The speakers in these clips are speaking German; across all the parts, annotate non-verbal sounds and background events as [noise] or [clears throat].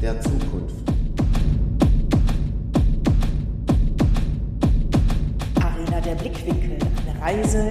der Zukunft. Arena der Blickwinkel, eine Reise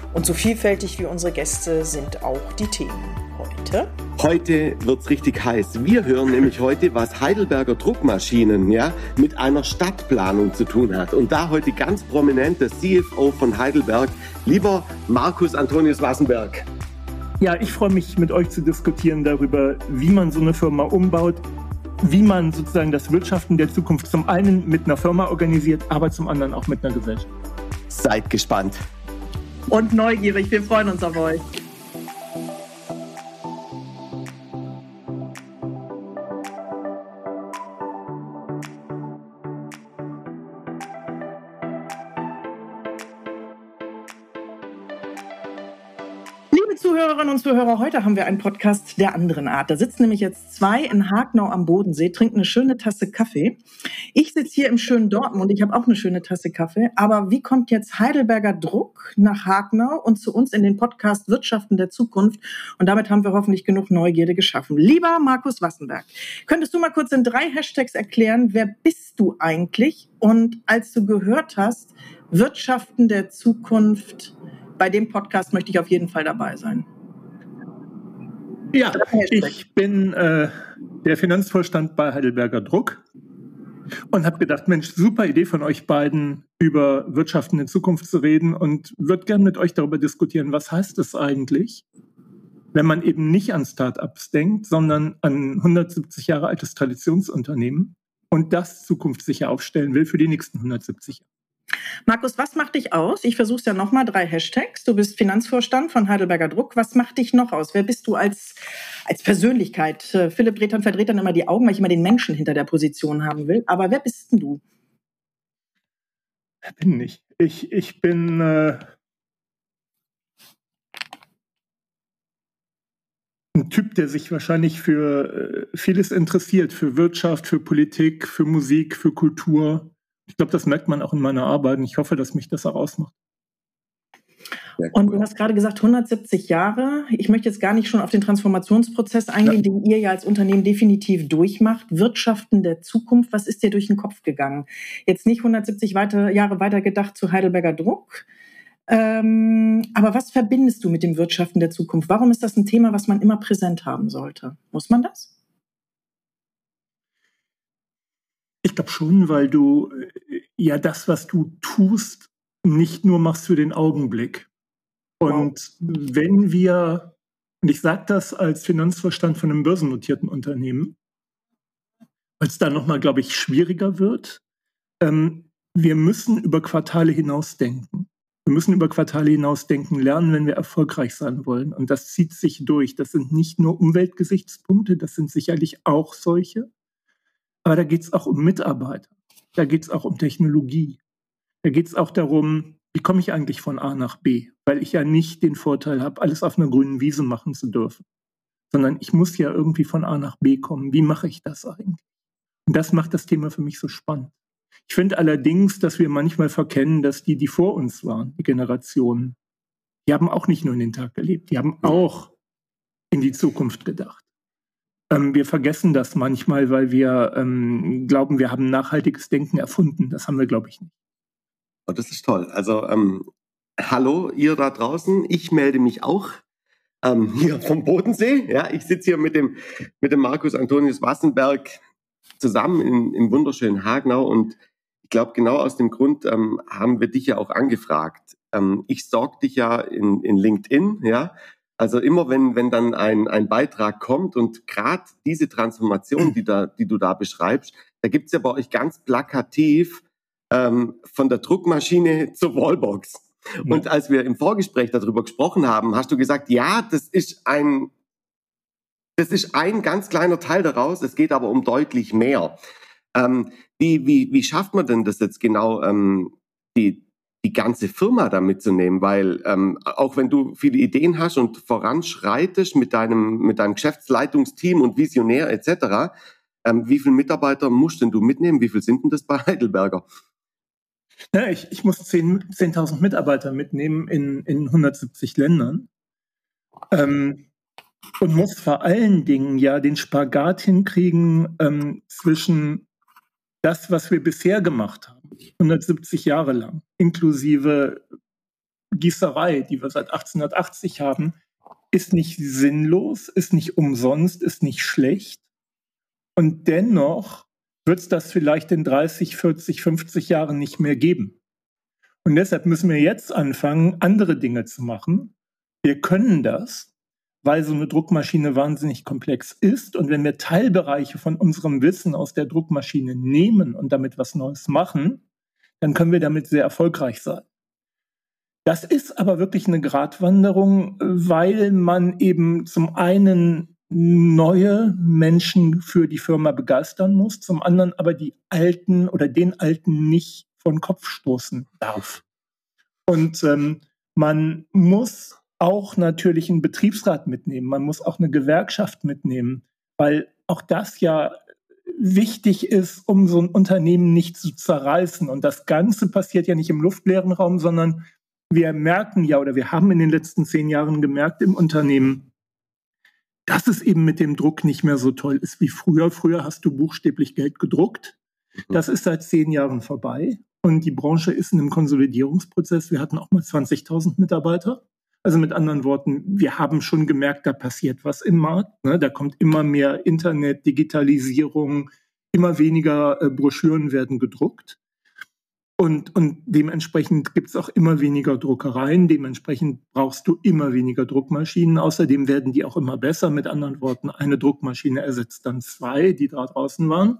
Und so vielfältig wie unsere Gäste sind auch die Themen heute. Heute wird's richtig heiß. Wir hören nämlich heute, was Heidelberger Druckmaschinen ja, mit einer Stadtplanung zu tun hat. Und da heute ganz prominent der CFO von Heidelberg, lieber Markus Antonius Wassenberg. Ja, ich freue mich, mit euch zu diskutieren darüber, wie man so eine Firma umbaut, wie man sozusagen das Wirtschaften der Zukunft zum einen mit einer Firma organisiert, aber zum anderen auch mit einer Gesellschaft. Seid gespannt. Und neugierig, wir freuen uns auf euch. Zuhörer, heute haben wir einen Podcast der anderen Art. Da sitzen nämlich jetzt zwei in Hagnau am Bodensee, trinken eine schöne Tasse Kaffee. Ich sitze hier im schönen Dortmund, ich habe auch eine schöne Tasse Kaffee. Aber wie kommt jetzt Heidelberger Druck nach Hagnau und zu uns in den Podcast Wirtschaften der Zukunft? Und damit haben wir hoffentlich genug Neugierde geschaffen. Lieber Markus Wassenberg, könntest du mal kurz in drei Hashtags erklären, wer bist du eigentlich? Und als du gehört hast, Wirtschaften der Zukunft, bei dem Podcast möchte ich auf jeden Fall dabei sein. Ja, ich bin äh, der Finanzvorstand bei Heidelberger Druck und habe gedacht, Mensch, super Idee von euch beiden, über Wirtschaften in Zukunft zu reden und würde gern mit euch darüber diskutieren, was heißt es eigentlich, wenn man eben nicht an Startups denkt, sondern an 170 Jahre altes Traditionsunternehmen und das zukunftssicher aufstellen will für die nächsten 170 Jahre. Markus, was macht dich aus? Ich versuche es ja nochmal, drei Hashtags. Du bist Finanzvorstand von Heidelberger Druck. Was macht dich noch aus? Wer bist du als, als Persönlichkeit? Äh, Philipp Retern verdreht dann immer die Augen, weil ich immer den Menschen hinter der Position haben will. Aber wer bist denn du? Wer bin ich? Ich, ich bin äh, ein Typ, der sich wahrscheinlich für äh, vieles interessiert, für Wirtschaft, für Politik, für Musik, für Kultur. Ich glaube, das merkt man auch in meiner Arbeit und ich hoffe, dass mich das auch ausmacht. Und du hast gerade gesagt, 170 Jahre. Ich möchte jetzt gar nicht schon auf den Transformationsprozess eingehen, ja. den ihr ja als Unternehmen definitiv durchmacht. Wirtschaften der Zukunft, was ist dir durch den Kopf gegangen? Jetzt nicht 170 weiter, Jahre weiter gedacht zu Heidelberger Druck. Ähm, aber was verbindest du mit dem Wirtschaften der Zukunft? Warum ist das ein Thema, was man immer präsent haben sollte? Muss man das? Ich glaube schon, weil du äh, ja das, was du tust, nicht nur machst für den Augenblick. Und wow. wenn wir, und ich sage das als Finanzvorstand von einem börsennotierten Unternehmen, weil es da nochmal, glaube ich, schwieriger wird, ähm, wir müssen über Quartale hinausdenken. Wir müssen über Quartale hinausdenken lernen, wenn wir erfolgreich sein wollen. Und das zieht sich durch. Das sind nicht nur Umweltgesichtspunkte, das sind sicherlich auch solche. Aber da geht es auch um Mitarbeiter. Da geht es auch um Technologie. Da geht es auch darum, wie komme ich eigentlich von A nach B? Weil ich ja nicht den Vorteil habe, alles auf einer grünen Wiese machen zu dürfen. Sondern ich muss ja irgendwie von A nach B kommen. Wie mache ich das eigentlich? Und das macht das Thema für mich so spannend. Ich finde allerdings, dass wir manchmal verkennen, dass die, die vor uns waren, die Generationen, die haben auch nicht nur in den Tag gelebt, die haben auch in die Zukunft gedacht. Ähm, wir vergessen das manchmal, weil wir ähm, glauben, wir haben nachhaltiges Denken erfunden. Das haben wir, glaube ich, nicht. Oh, das ist toll. Also, ähm, hallo, ihr da draußen. Ich melde mich auch ähm, [laughs] hier vom Bodensee. Ja, ich sitze hier mit dem, mit dem Markus Antonius Wassenberg zusammen in, im wunderschönen Hagnau und ich glaube, genau aus dem Grund ähm, haben wir dich ja auch angefragt. ähm, ich stalk dich ja in, in LinkedIn, ja. Also immer wenn, wenn dann ein, ein Beitrag kommt und gerade diese Transformation, die, da, die du da beschreibst, da gibt's ja bei euch ganz plakativ ähm, von der Druckmaschine zur Wallbox. Und als wir im Vorgespräch darüber gesprochen haben, hast du gesagt, ja, das ist ein, das ist ein ganz kleiner Teil daraus. Es geht aber um deutlich mehr. Ähm, wie, wie, wie schafft man denn das jetzt genau, ähm, die, die ganze Firma da mitzunehmen? Weil ähm, auch wenn du viele Ideen hast und voranschreitest mit deinem, mit deinem Geschäftsleitungsteam und Visionär etc., ähm, wie viele Mitarbeiter musst denn du mitnehmen? Wie viel sind denn das bei Heidelberger? Ja, ich, ich muss 10.000 10 Mitarbeiter mitnehmen in, in 170 Ländern. Ähm, und muss vor allen Dingen ja den Spagat hinkriegen ähm, zwischen das, was wir bisher gemacht haben, 170 Jahre lang, inklusive Gießerei, die wir seit 1880 haben, ist nicht sinnlos, ist nicht umsonst, ist nicht schlecht. Und dennoch wird es das vielleicht in 30, 40, 50 Jahren nicht mehr geben. Und deshalb müssen wir jetzt anfangen, andere Dinge zu machen. Wir können das, weil so eine Druckmaschine wahnsinnig komplex ist. Und wenn wir Teilbereiche von unserem Wissen aus der Druckmaschine nehmen und damit was Neues machen, dann können wir damit sehr erfolgreich sein. Das ist aber wirklich eine Gratwanderung, weil man eben zum einen neue Menschen für die Firma begeistern muss, zum anderen aber die Alten oder den Alten nicht von Kopf stoßen darf. Und ähm, man muss auch natürlich einen Betriebsrat mitnehmen, man muss auch eine Gewerkschaft mitnehmen, weil auch das ja wichtig ist, um so ein Unternehmen nicht zu zerreißen. Und das Ganze passiert ja nicht im luftleeren Raum, sondern wir merken ja oder wir haben in den letzten zehn Jahren gemerkt im Unternehmen, dass es eben mit dem Druck nicht mehr so toll ist wie früher. Früher hast du buchstäblich Geld gedruckt. Mhm. Das ist seit zehn Jahren vorbei. Und die Branche ist in einem Konsolidierungsprozess. Wir hatten auch mal 20.000 Mitarbeiter. Also mit anderen Worten, wir haben schon gemerkt, da passiert was im Markt. Ne? Da kommt immer mehr Internet, Digitalisierung, immer weniger äh, Broschüren werden gedruckt. Und, und dementsprechend gibt es auch immer weniger Druckereien, dementsprechend brauchst du immer weniger Druckmaschinen. Außerdem werden die auch immer besser. Mit anderen Worten, eine Druckmaschine ersetzt dann zwei, die da draußen waren.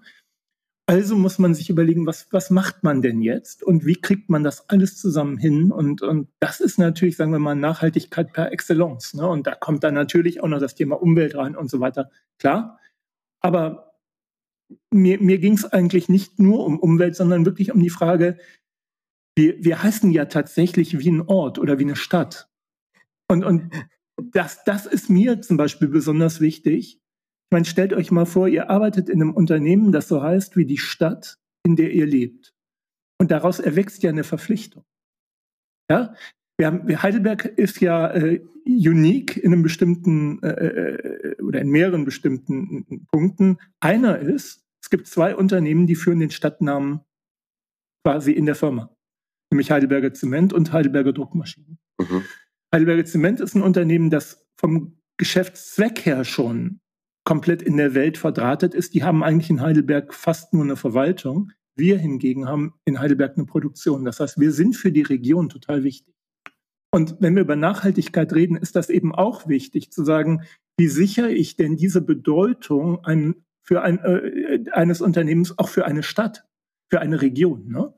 Also muss man sich überlegen, was, was macht man denn jetzt und wie kriegt man das alles zusammen hin? Und, und das ist natürlich, sagen wir mal, Nachhaltigkeit per Excellence. Ne? Und da kommt dann natürlich auch noch das Thema Umwelt rein und so weiter. Klar. Aber mir, mir ging es eigentlich nicht nur um Umwelt, sondern wirklich um die Frage, wir, wir heißen ja tatsächlich wie ein Ort oder wie eine Stadt. Und, und das, das ist mir zum Beispiel besonders wichtig. Ich meine, stellt euch mal vor, ihr arbeitet in einem Unternehmen, das so heißt wie die Stadt, in der ihr lebt. Und daraus erwächst ja eine Verpflichtung. Ja? Wir haben, Heidelberg ist ja äh, unique in einem bestimmten äh, äh, oder in mehreren bestimmten Punkten. Einer ist, es gibt zwei Unternehmen, die führen den Stadtnamen quasi in der Firma, nämlich Heidelberger Zement und Heidelberger Druckmaschinen. Mhm. Heidelberger Zement ist ein Unternehmen, das vom Geschäftszweck her schon komplett in der Welt verdrahtet ist. Die haben eigentlich in Heidelberg fast nur eine Verwaltung. Wir hingegen haben in Heidelberg eine Produktion. Das heißt, wir sind für die Region total wichtig. Und wenn wir über Nachhaltigkeit reden, ist das eben auch wichtig zu sagen, wie sichere ich denn diese Bedeutung ein, für ein, äh, eines Unternehmens auch für eine Stadt, für eine Region. Ne?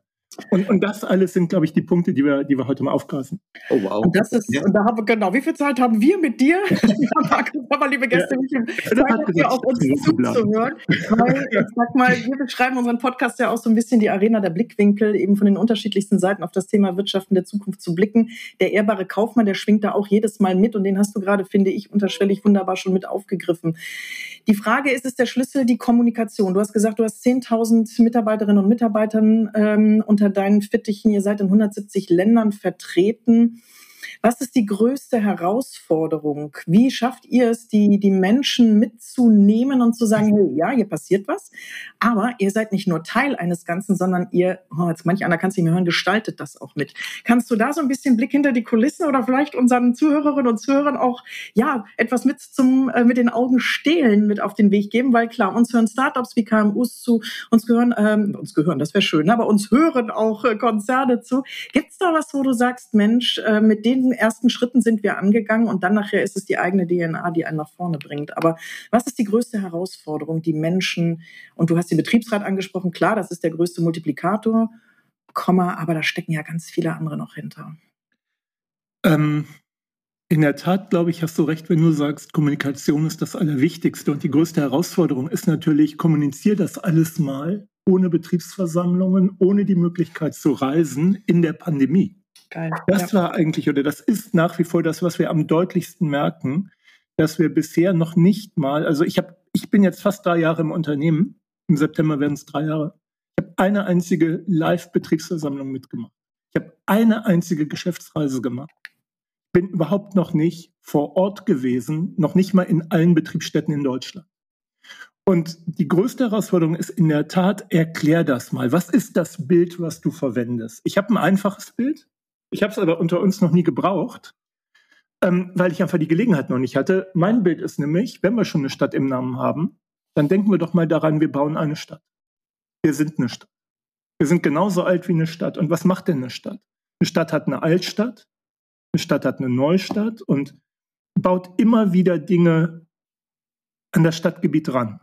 Und, und das alles sind, glaube ich, die Punkte, die wir, die wir heute mal aufgreifen. Oh, wow. Und das ist, ja. und da haben wir, genau, wie viel Zeit haben wir mit dir, [laughs] aber liebe Gäste, ja. Zeit hier auf uns zuzuhören? Weil, ich sag mal, wir beschreiben unseren Podcast ja auch so ein bisschen die Arena der Blickwinkel, eben von den unterschiedlichsten Seiten auf das Thema Wirtschaften der Zukunft zu blicken. Der ehrbare Kaufmann, der schwingt da auch jedes Mal mit und den hast du gerade, finde ich, unterschwellig wunderbar schon mit aufgegriffen. Die Frage ist, ist der Schlüssel die Kommunikation? Du hast gesagt, du hast 10.000 Mitarbeiterinnen und Mitarbeitern ähm, unter deinen Fittichen. Ihr seid in 170 Ländern vertreten. Was ist die größte Herausforderung? Wie schafft ihr es, die, die Menschen mitzunehmen und zu sagen, hey, ja, hier passiert was, aber ihr seid nicht nur Teil eines Ganzen, sondern ihr, oh, jetzt manch einer kann es nicht mehr hören, gestaltet das auch mit. Kannst du da so ein bisschen Blick hinter die Kulissen oder vielleicht unseren Zuhörerinnen und Zuhörern auch, ja, etwas mit zum, äh, mit den Augen stehlen, mit auf den Weg geben? Weil klar, uns hören Startups wie KMUs zu, uns gehören, ähm, uns gehören, das wäre schön, aber uns hören auch äh, Konzerne zu. Gibt es da was, wo du sagst, Mensch, äh, mit den ersten Schritten sind wir angegangen und dann nachher ist es die eigene DNA, die einen nach vorne bringt. Aber was ist die größte Herausforderung, die Menschen, und du hast den Betriebsrat angesprochen, klar, das ist der größte Multiplikator, Komma, aber da stecken ja ganz viele andere noch hinter. Ähm, in der Tat, glaube ich, hast du recht, wenn du sagst, Kommunikation ist das Allerwichtigste. Und die größte Herausforderung ist natürlich, kommuniziere das alles mal ohne Betriebsversammlungen, ohne die Möglichkeit zu reisen in der Pandemie. Geil. Das ja. war eigentlich oder das ist nach wie vor das, was wir am deutlichsten merken, dass wir bisher noch nicht mal, also ich habe, ich bin jetzt fast drei Jahre im Unternehmen. Im September werden es drei Jahre. Ich habe eine einzige Live-Betriebsversammlung mitgemacht. Ich habe eine einzige Geschäftsreise gemacht. Bin überhaupt noch nicht vor Ort gewesen, noch nicht mal in allen Betriebsstätten in Deutschland. Und die größte Herausforderung ist in der Tat, erklär das mal. Was ist das Bild, was du verwendest? Ich habe ein einfaches Bild. Ich habe es aber unter uns noch nie gebraucht, ähm, weil ich einfach die Gelegenheit noch nicht hatte. Mein Bild ist nämlich, wenn wir schon eine Stadt im Namen haben, dann denken wir doch mal daran, wir bauen eine Stadt. Wir sind eine Stadt. Wir sind genauso alt wie eine Stadt. Und was macht denn eine Stadt? Eine Stadt hat eine Altstadt, eine Stadt hat eine Neustadt und baut immer wieder Dinge an das Stadtgebiet ran.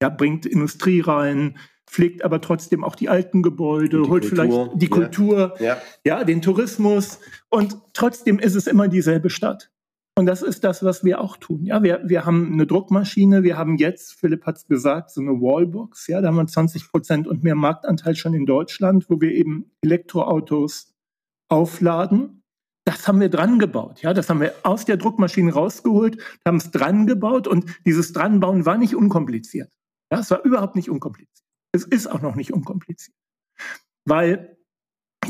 Ja, bringt Industrie rein, pflegt aber trotzdem auch die alten Gebäude, die holt Kultur, vielleicht die Kultur, ja. ja, den Tourismus und trotzdem ist es immer dieselbe Stadt. Und das ist das, was wir auch tun. Ja, wir, wir haben eine Druckmaschine, wir haben jetzt, Philipp hat es gesagt, so eine Wallbox, ja, da haben wir 20 Prozent und mehr Marktanteil schon in Deutschland, wo wir eben Elektroautos aufladen. Das haben wir dran gebaut, ja, das haben wir aus der Druckmaschine rausgeholt, haben es dran gebaut und dieses Dranbauen war nicht unkompliziert. Ja, es war überhaupt nicht unkompliziert. Es ist auch noch nicht unkompliziert. Weil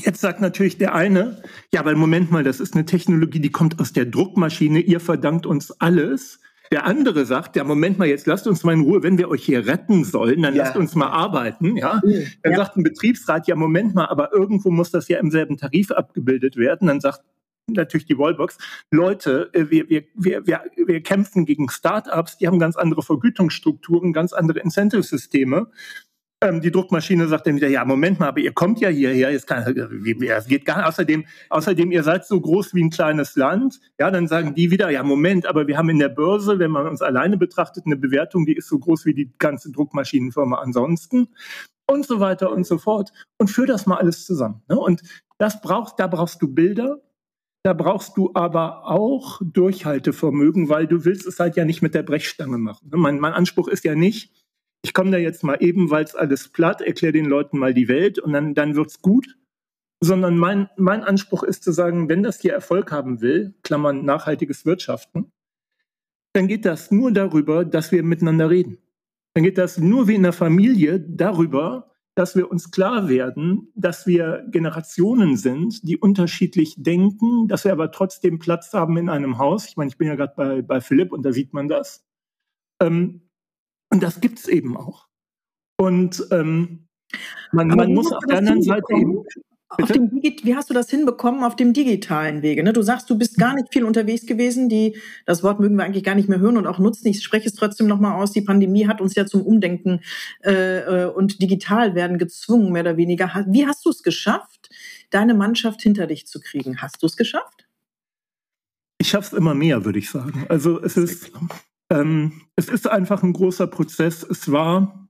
jetzt sagt natürlich der eine, ja, aber Moment mal, das ist eine Technologie, die kommt aus der Druckmaschine, ihr verdankt uns alles. Der andere sagt, ja, Moment mal, jetzt lasst uns mal in Ruhe, wenn wir euch hier retten sollen, dann ja. lasst uns mal arbeiten, ja. Dann ja. sagt ein Betriebsrat, ja, Moment mal, aber irgendwo muss das ja im selben Tarif abgebildet werden. Dann sagt natürlich die Wallbox, Leute, äh, wir, wir, wir, wir, wir kämpfen gegen Startups, die haben ganz andere Vergütungsstrukturen, ganz andere Incentive-Systeme ähm, die Druckmaschine sagt dann wieder, ja, Moment mal, aber ihr kommt ja hierher, kann, es geht gar. Außerdem, außerdem, ihr seid so groß wie ein kleines Land. Ja, dann sagen die wieder, ja, Moment, aber wir haben in der Börse, wenn man uns alleine betrachtet, eine Bewertung, die ist so groß wie die ganze Druckmaschinenfirma ansonsten und so weiter und so fort. Und führ das mal alles zusammen. Ne? Und das brauchst, da brauchst du Bilder, da brauchst du aber auch Durchhaltevermögen, weil du willst es halt ja nicht mit der Brechstange machen. Ne? Mein, mein Anspruch ist ja nicht, ich komme da jetzt mal eben, weil es alles platt, erkläre den Leuten mal die Welt und dann, dann wird's gut. Sondern mein, mein Anspruch ist zu sagen, wenn das hier Erfolg haben will, Klammern nachhaltiges Wirtschaften, dann geht das nur darüber, dass wir miteinander reden. Dann geht das nur wie in der Familie darüber, dass wir uns klar werden, dass wir Generationen sind, die unterschiedlich denken, dass wir aber trotzdem Platz haben in einem Haus. Ich meine, ich bin ja gerade bei, bei Philipp und da sieht man das. Ähm, und das gibt es eben auch. Und ähm, man, man muss auf der anderen Seite eben. wie hast du das hinbekommen auf dem digitalen Wege? Ne? Du sagst, du bist gar nicht viel unterwegs gewesen. Die, das Wort mögen wir eigentlich gar nicht mehr hören und auch nutzen. Ich spreche es trotzdem nochmal aus. Die Pandemie hat uns ja zum Umdenken äh, äh und digital werden gezwungen, mehr oder weniger. Wie hast du es geschafft, deine Mannschaft hinter dich zu kriegen? Hast du es geschafft? Ich schaffe es immer mehr, würde ich sagen. Also es ist, ähm, es ist einfach ein großer Prozess. Es war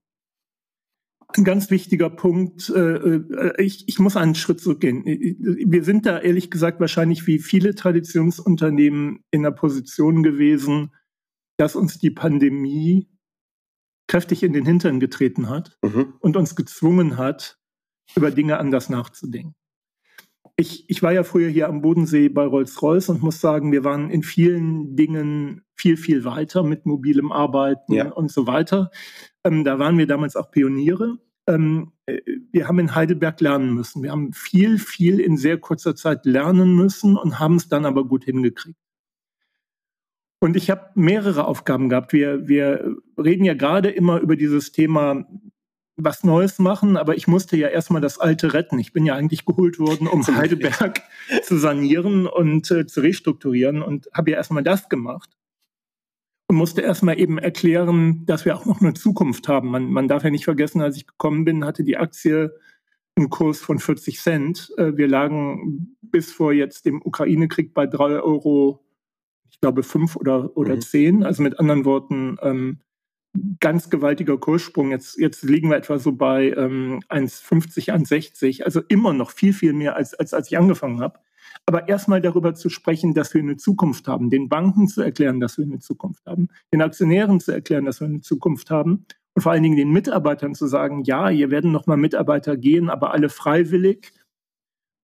ein ganz wichtiger Punkt. Äh, äh, ich, ich muss einen Schritt zurückgehen. Wir sind da ehrlich gesagt wahrscheinlich wie viele Traditionsunternehmen in der Position gewesen, dass uns die Pandemie kräftig in den Hintern getreten hat mhm. und uns gezwungen hat, über Dinge anders nachzudenken ich, ich war ja früher hier am Bodensee bei Rolls-Royce und muss sagen, wir waren in vielen Dingen viel, viel weiter mit mobilem Arbeiten ja. und so weiter. Ähm, da waren wir damals auch Pioniere. Ähm, äh, wir haben in Heidelberg lernen müssen. Wir haben viel, viel in sehr kurzer Zeit lernen müssen und haben es dann aber gut hingekriegt. Und ich habe mehrere Aufgaben gehabt. Wir, wir reden ja gerade immer über dieses Thema was Neues machen, aber ich musste ja erstmal das Alte retten. Ich bin ja eigentlich geholt worden, um Heidelberg [laughs] zu sanieren und äh, zu restrukturieren und habe ja erstmal das gemacht und musste erstmal eben erklären, dass wir auch noch eine Zukunft haben. Man, man darf ja nicht vergessen, als ich gekommen bin, hatte die Aktie einen Kurs von 40 Cent. Äh, wir lagen bis vor jetzt dem Ukraine-Krieg bei drei Euro, ich glaube fünf oder, oder mhm. zehn. Also mit anderen Worten, ähm, ganz gewaltiger Kurssprung. Jetzt, jetzt liegen wir etwa so bei ähm, 1,50, 1,60. Also immer noch viel, viel mehr, als, als, als ich angefangen habe. Aber erstmal darüber zu sprechen, dass wir eine Zukunft haben, den Banken zu erklären, dass wir eine Zukunft haben, den Aktionären zu erklären, dass wir eine Zukunft haben und vor allen Dingen den Mitarbeitern zu sagen, ja, hier werden nochmal Mitarbeiter gehen, aber alle freiwillig.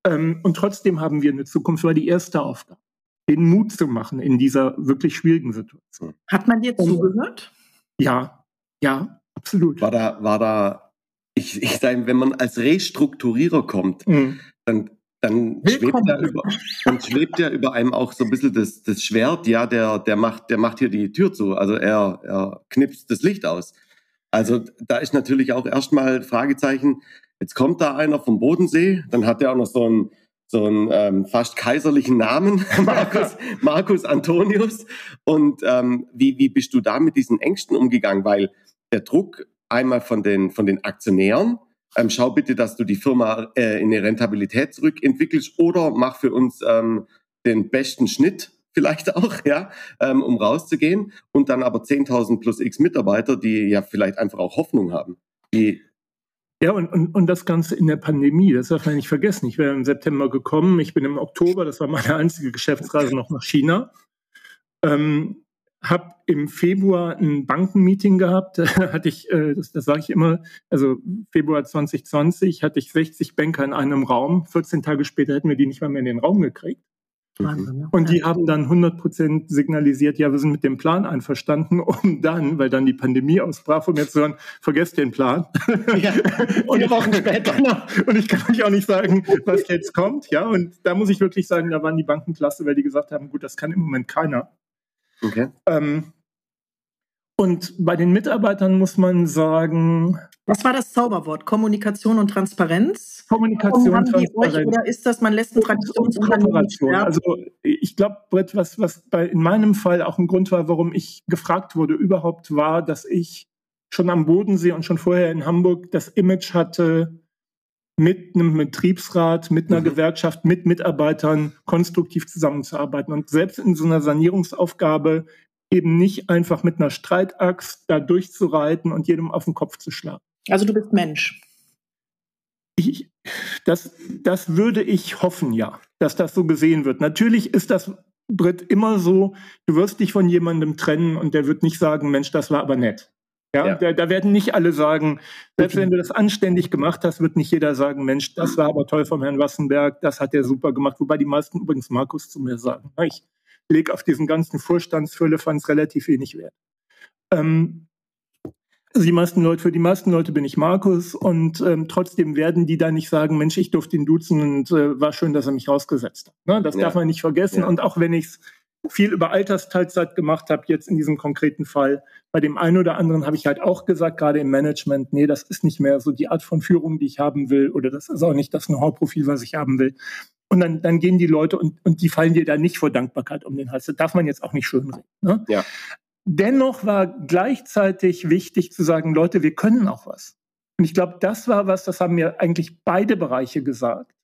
Ähm, und trotzdem haben wir eine Zukunft, war die erste Aufgabe, den Mut zu machen in dieser wirklich schwierigen Situation. Hat man dir zugehört? Ja, ja, absolut. War da, war da, ich, ich sage, wenn man als Restrukturierer kommt, mhm. dann, dann schwebt, ja über, dann schwebt ja über einem auch so ein bisschen das, das Schwert, ja, der, der macht, der macht hier die Tür zu. Also er, er knipst das Licht aus. Also da ist natürlich auch erstmal Fragezeichen, jetzt kommt da einer vom Bodensee, dann hat er auch noch so ein, so einen ähm, fast kaiserlichen Namen, [laughs] Markus, Markus Antonius. Und ähm, wie, wie bist du da mit diesen Ängsten umgegangen? Weil der Druck einmal von den, von den Aktionären, ähm, schau bitte, dass du die Firma äh, in eine Rentabilität zurückentwickelst oder mach für uns ähm, den besten Schnitt vielleicht [laughs] auch, ja, ähm, um rauszugehen. Und dann aber 10.000 plus x Mitarbeiter, die ja vielleicht einfach auch Hoffnung haben. Wie, ja, und, und, und das Ganze in der Pandemie, das darf man nicht vergessen. Ich wäre im September gekommen, ich bin im Oktober, das war meine einzige Geschäftsreise noch nach China. Ähm, habe im Februar ein Bankenmeeting gehabt, [laughs] hatte ich, äh, das, das sage ich immer, also Februar 2020 hatte ich 60 Banker in einem Raum. 14 Tage später hätten wir die nicht mal mehr in den Raum gekriegt. Mhm. Und die haben dann 100 Prozent signalisiert, ja, wir sind mit dem Plan einverstanden, [laughs] um dann, weil dann die Pandemie ausbrach, von mir zu hören, vergesst den Plan. Ja, [laughs] und Wochen später. [laughs] Und ich kann euch auch nicht sagen, was jetzt kommt. Ja, und da muss ich wirklich sagen, da waren die Banken klasse, weil die gesagt haben, gut, das kann im Moment keiner. Okay. Ähm, und bei den Mitarbeitern muss man sagen, was war das Zauberwort? Kommunikation und Transparenz? Kommunikation und Transparenz. Euch, oder ist das, man lässt ein Traditionsunternehmen Also ich glaube, Brett, was, was bei, in meinem Fall auch ein Grund war, warum ich gefragt wurde überhaupt, war, dass ich schon am Bodensee und schon vorher in Hamburg das Image hatte, mit einem Betriebsrat, mit einer mhm. Gewerkschaft, mit Mitarbeitern konstruktiv zusammenzuarbeiten. Und selbst in so einer Sanierungsaufgabe eben nicht einfach mit einer Streitaxt da durchzureiten und jedem auf den Kopf zu schlagen. Also du bist Mensch. Ich, das, das würde ich hoffen, ja, dass das so gesehen wird. Natürlich ist das, Britt, immer so, du wirst dich von jemandem trennen und der wird nicht sagen, Mensch, das war aber nett. Ja, ja. Da, da, werden nicht alle sagen, selbst wenn du das anständig gemacht hast, wird nicht jeder sagen, Mensch, das war aber toll vom Herrn Wassenberg, das hat er super gemacht. Wobei die meisten übrigens Markus zu mir sagen. Ich lege auf diesen ganzen Vorstandsfüllefanz relativ wenig Wert. Ähm, also die meisten Leute, für die meisten Leute bin ich Markus und ähm, trotzdem werden die da nicht sagen, Mensch, ich durfte ihn duzen und äh, war schön, dass er mich rausgesetzt hat. Ne? Das ja. darf man nicht vergessen. Ja. Und auch wenn ich es viel über Altersteilzeit gemacht habe, jetzt in diesem konkreten Fall, bei dem einen oder anderen habe ich halt auch gesagt, gerade im Management, nee, das ist nicht mehr so die Art von Führung, die ich haben will, oder das ist auch nicht das Know-how-Profil, was ich haben will. Und dann, dann gehen die Leute und, und die fallen dir da nicht vor Dankbarkeit um den Hals. Das darf man jetzt auch nicht schönreden. Ne? Ja. Dennoch war gleichzeitig wichtig zu sagen, Leute, wir können auch was. Und ich glaube, das war was, das haben mir eigentlich beide Bereiche gesagt.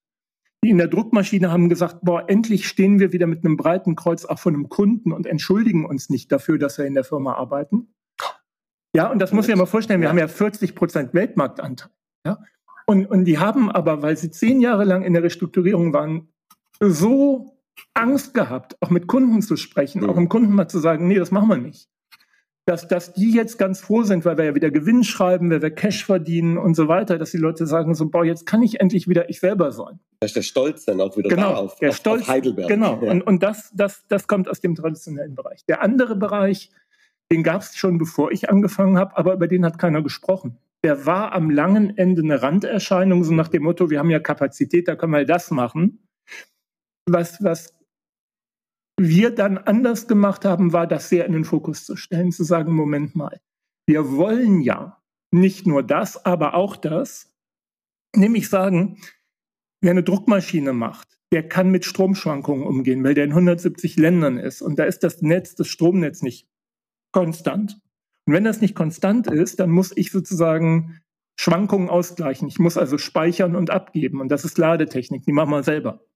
Die in der Druckmaschine haben gesagt, boah, endlich stehen wir wieder mit einem breiten Kreuz auch von einem Kunden und entschuldigen uns nicht dafür, dass wir in der Firma arbeiten. Ja, und das muss ich mir mal vorstellen, wir haben ja 40 Prozent Weltmarktanteil. Ja? Und, und die haben aber, weil sie zehn Jahre lang in der Restrukturierung waren, so Angst gehabt, auch mit Kunden zu sprechen, mhm. auch dem Kunden mal zu sagen, nee, das machen wir nicht dass, dass die jetzt ganz froh sind, weil wir ja wieder Gewinn schreiben, weil wir Cash verdienen und so weiter, dass die Leute sagen so, boah, jetzt kann ich endlich wieder ich selber sein. Da ist der Stolz dann auch wieder genau, da auf, der auf, Stolz, auf Heidelberg. Genau, ja. und, und das, das, das kommt aus dem traditionellen Bereich. Der andere Bereich, den gab es schon bevor ich angefangen habe, aber über den hat keiner gesprochen. der war am langen Ende eine Randerscheinung, so nach dem Motto, wir haben ja Kapazität, da können wir das machen. Was, was wir dann anders gemacht haben, war das sehr in den Fokus zu stellen, zu sagen, Moment mal, wir wollen ja nicht nur das, aber auch das, nämlich sagen, wer eine Druckmaschine macht, der kann mit Stromschwankungen umgehen, weil der in 170 Ländern ist und da ist das Netz, das Stromnetz nicht konstant. Und wenn das nicht konstant ist, dann muss ich sozusagen Schwankungen ausgleichen. Ich muss also speichern und abgeben und das ist Ladetechnik, die machen wir selber.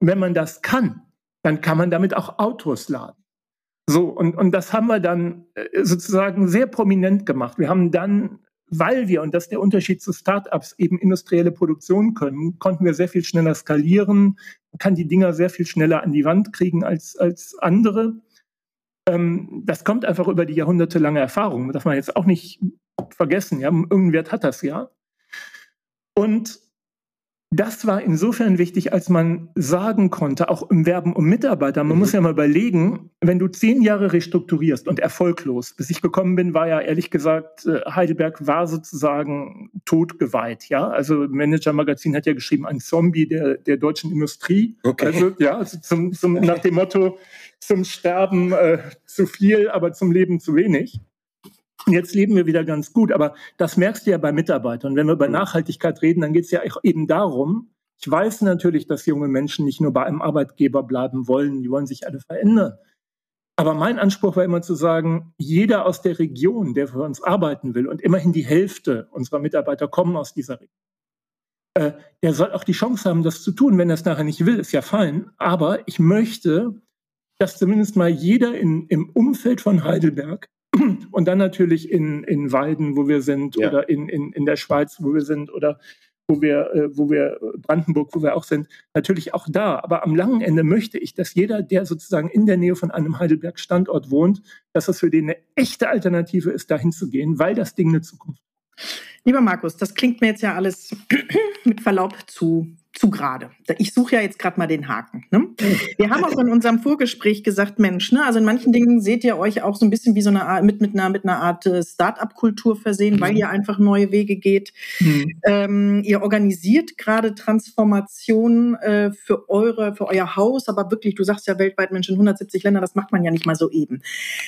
Wenn man das kann, dann kann man damit auch Autos laden. So, und, und das haben wir dann äh, sozusagen sehr prominent gemacht. Wir haben dann, weil wir, und das ist der Unterschied zu Startups, eben industrielle Produktion können, konnten wir sehr viel schneller skalieren, kann die Dinger sehr viel schneller an die Wand kriegen als, als andere. Ähm, das kommt einfach über die jahrhundertelange Erfahrung. Das darf man jetzt auch nicht vergessen. Ja? Irgendein Wert hat das ja. Und das war insofern wichtig, als man sagen konnte, auch im Werben um Mitarbeiter, man mhm. muss ja mal überlegen, wenn du zehn Jahre restrukturierst und erfolglos, bis ich gekommen bin, war ja ehrlich gesagt, äh, Heidelberg war sozusagen totgeweiht, ja. Also Manager Magazin hat ja geschrieben, ein Zombie der, der deutschen Industrie. Okay. Also, ja, also zum, zum, nach dem Motto, zum Sterben äh, zu viel, aber zum Leben zu wenig. Jetzt leben wir wieder ganz gut, aber das merkst du ja bei Mitarbeitern. Wenn wir über mhm. Nachhaltigkeit reden, dann geht es ja eben darum, ich weiß natürlich, dass junge Menschen nicht nur bei einem Arbeitgeber bleiben wollen, die wollen sich alle verändern. Aber mein Anspruch war immer zu sagen, jeder aus der Region, der für uns arbeiten will, und immerhin die Hälfte unserer Mitarbeiter kommen aus dieser Region, äh, der soll auch die Chance haben, das zu tun. Wenn er es nachher nicht will, ist ja fein. Aber ich möchte, dass zumindest mal jeder in, im Umfeld von Heidelberg und dann natürlich in, in Weiden, wo wir sind, ja. oder in, in, in der Schweiz, wo wir sind, oder wo wir, äh, wo wir Brandenburg, wo wir auch sind, natürlich auch da. Aber am langen Ende möchte ich, dass jeder, der sozusagen in der Nähe von einem Heidelberg-Standort wohnt, dass es für den eine echte Alternative ist, dahin zu gehen, weil das Ding eine Zukunft hat. Lieber Markus, das klingt mir jetzt ja alles [clears throat] mit Verlaub zu zu gerade. Ich suche ja jetzt gerade mal den Haken. Ne? Wir haben auch in unserem Vorgespräch gesagt, Mensch, ne, also in manchen Dingen seht ihr euch auch so ein bisschen wie so eine Art, mit, mit einer, mit einer Art äh, Start-up-Kultur versehen, mhm. weil ihr einfach neue Wege geht. Mhm. Ähm, ihr organisiert gerade Transformationen äh, für eure, für euer Haus, aber wirklich, du sagst ja weltweit Menschen in 170 Ländern, das macht man ja nicht mal so eben.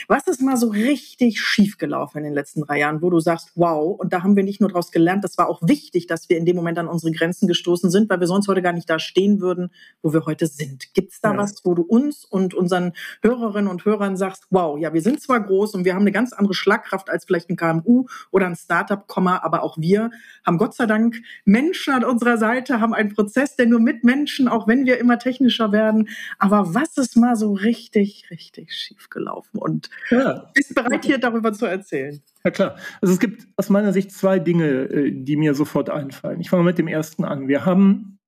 Was ist mal so richtig schief gelaufen in den letzten drei Jahren, wo du sagst, wow, und da haben wir nicht nur daraus gelernt, das war auch wichtig, dass wir in dem Moment an unsere Grenzen gestoßen sind, weil wir sonst sonst heute gar nicht da stehen würden, wo wir heute sind. Gibt es da ja. was, wo du uns und unseren Hörerinnen und Hörern sagst, wow, ja, wir sind zwar groß und wir haben eine ganz andere Schlagkraft als vielleicht ein KMU oder ein Startup, aber auch wir haben Gott sei Dank Menschen an unserer Seite, haben einen Prozess, der nur mit Menschen, auch wenn wir immer technischer werden. Aber was ist mal so richtig, richtig schief gelaufen? Und ja. bist bereit, hier darüber zu erzählen? Ja klar. Also es gibt aus meiner Sicht zwei Dinge, äh, die mir sofort einfallen. Ich fange mit dem ersten an. Wir haben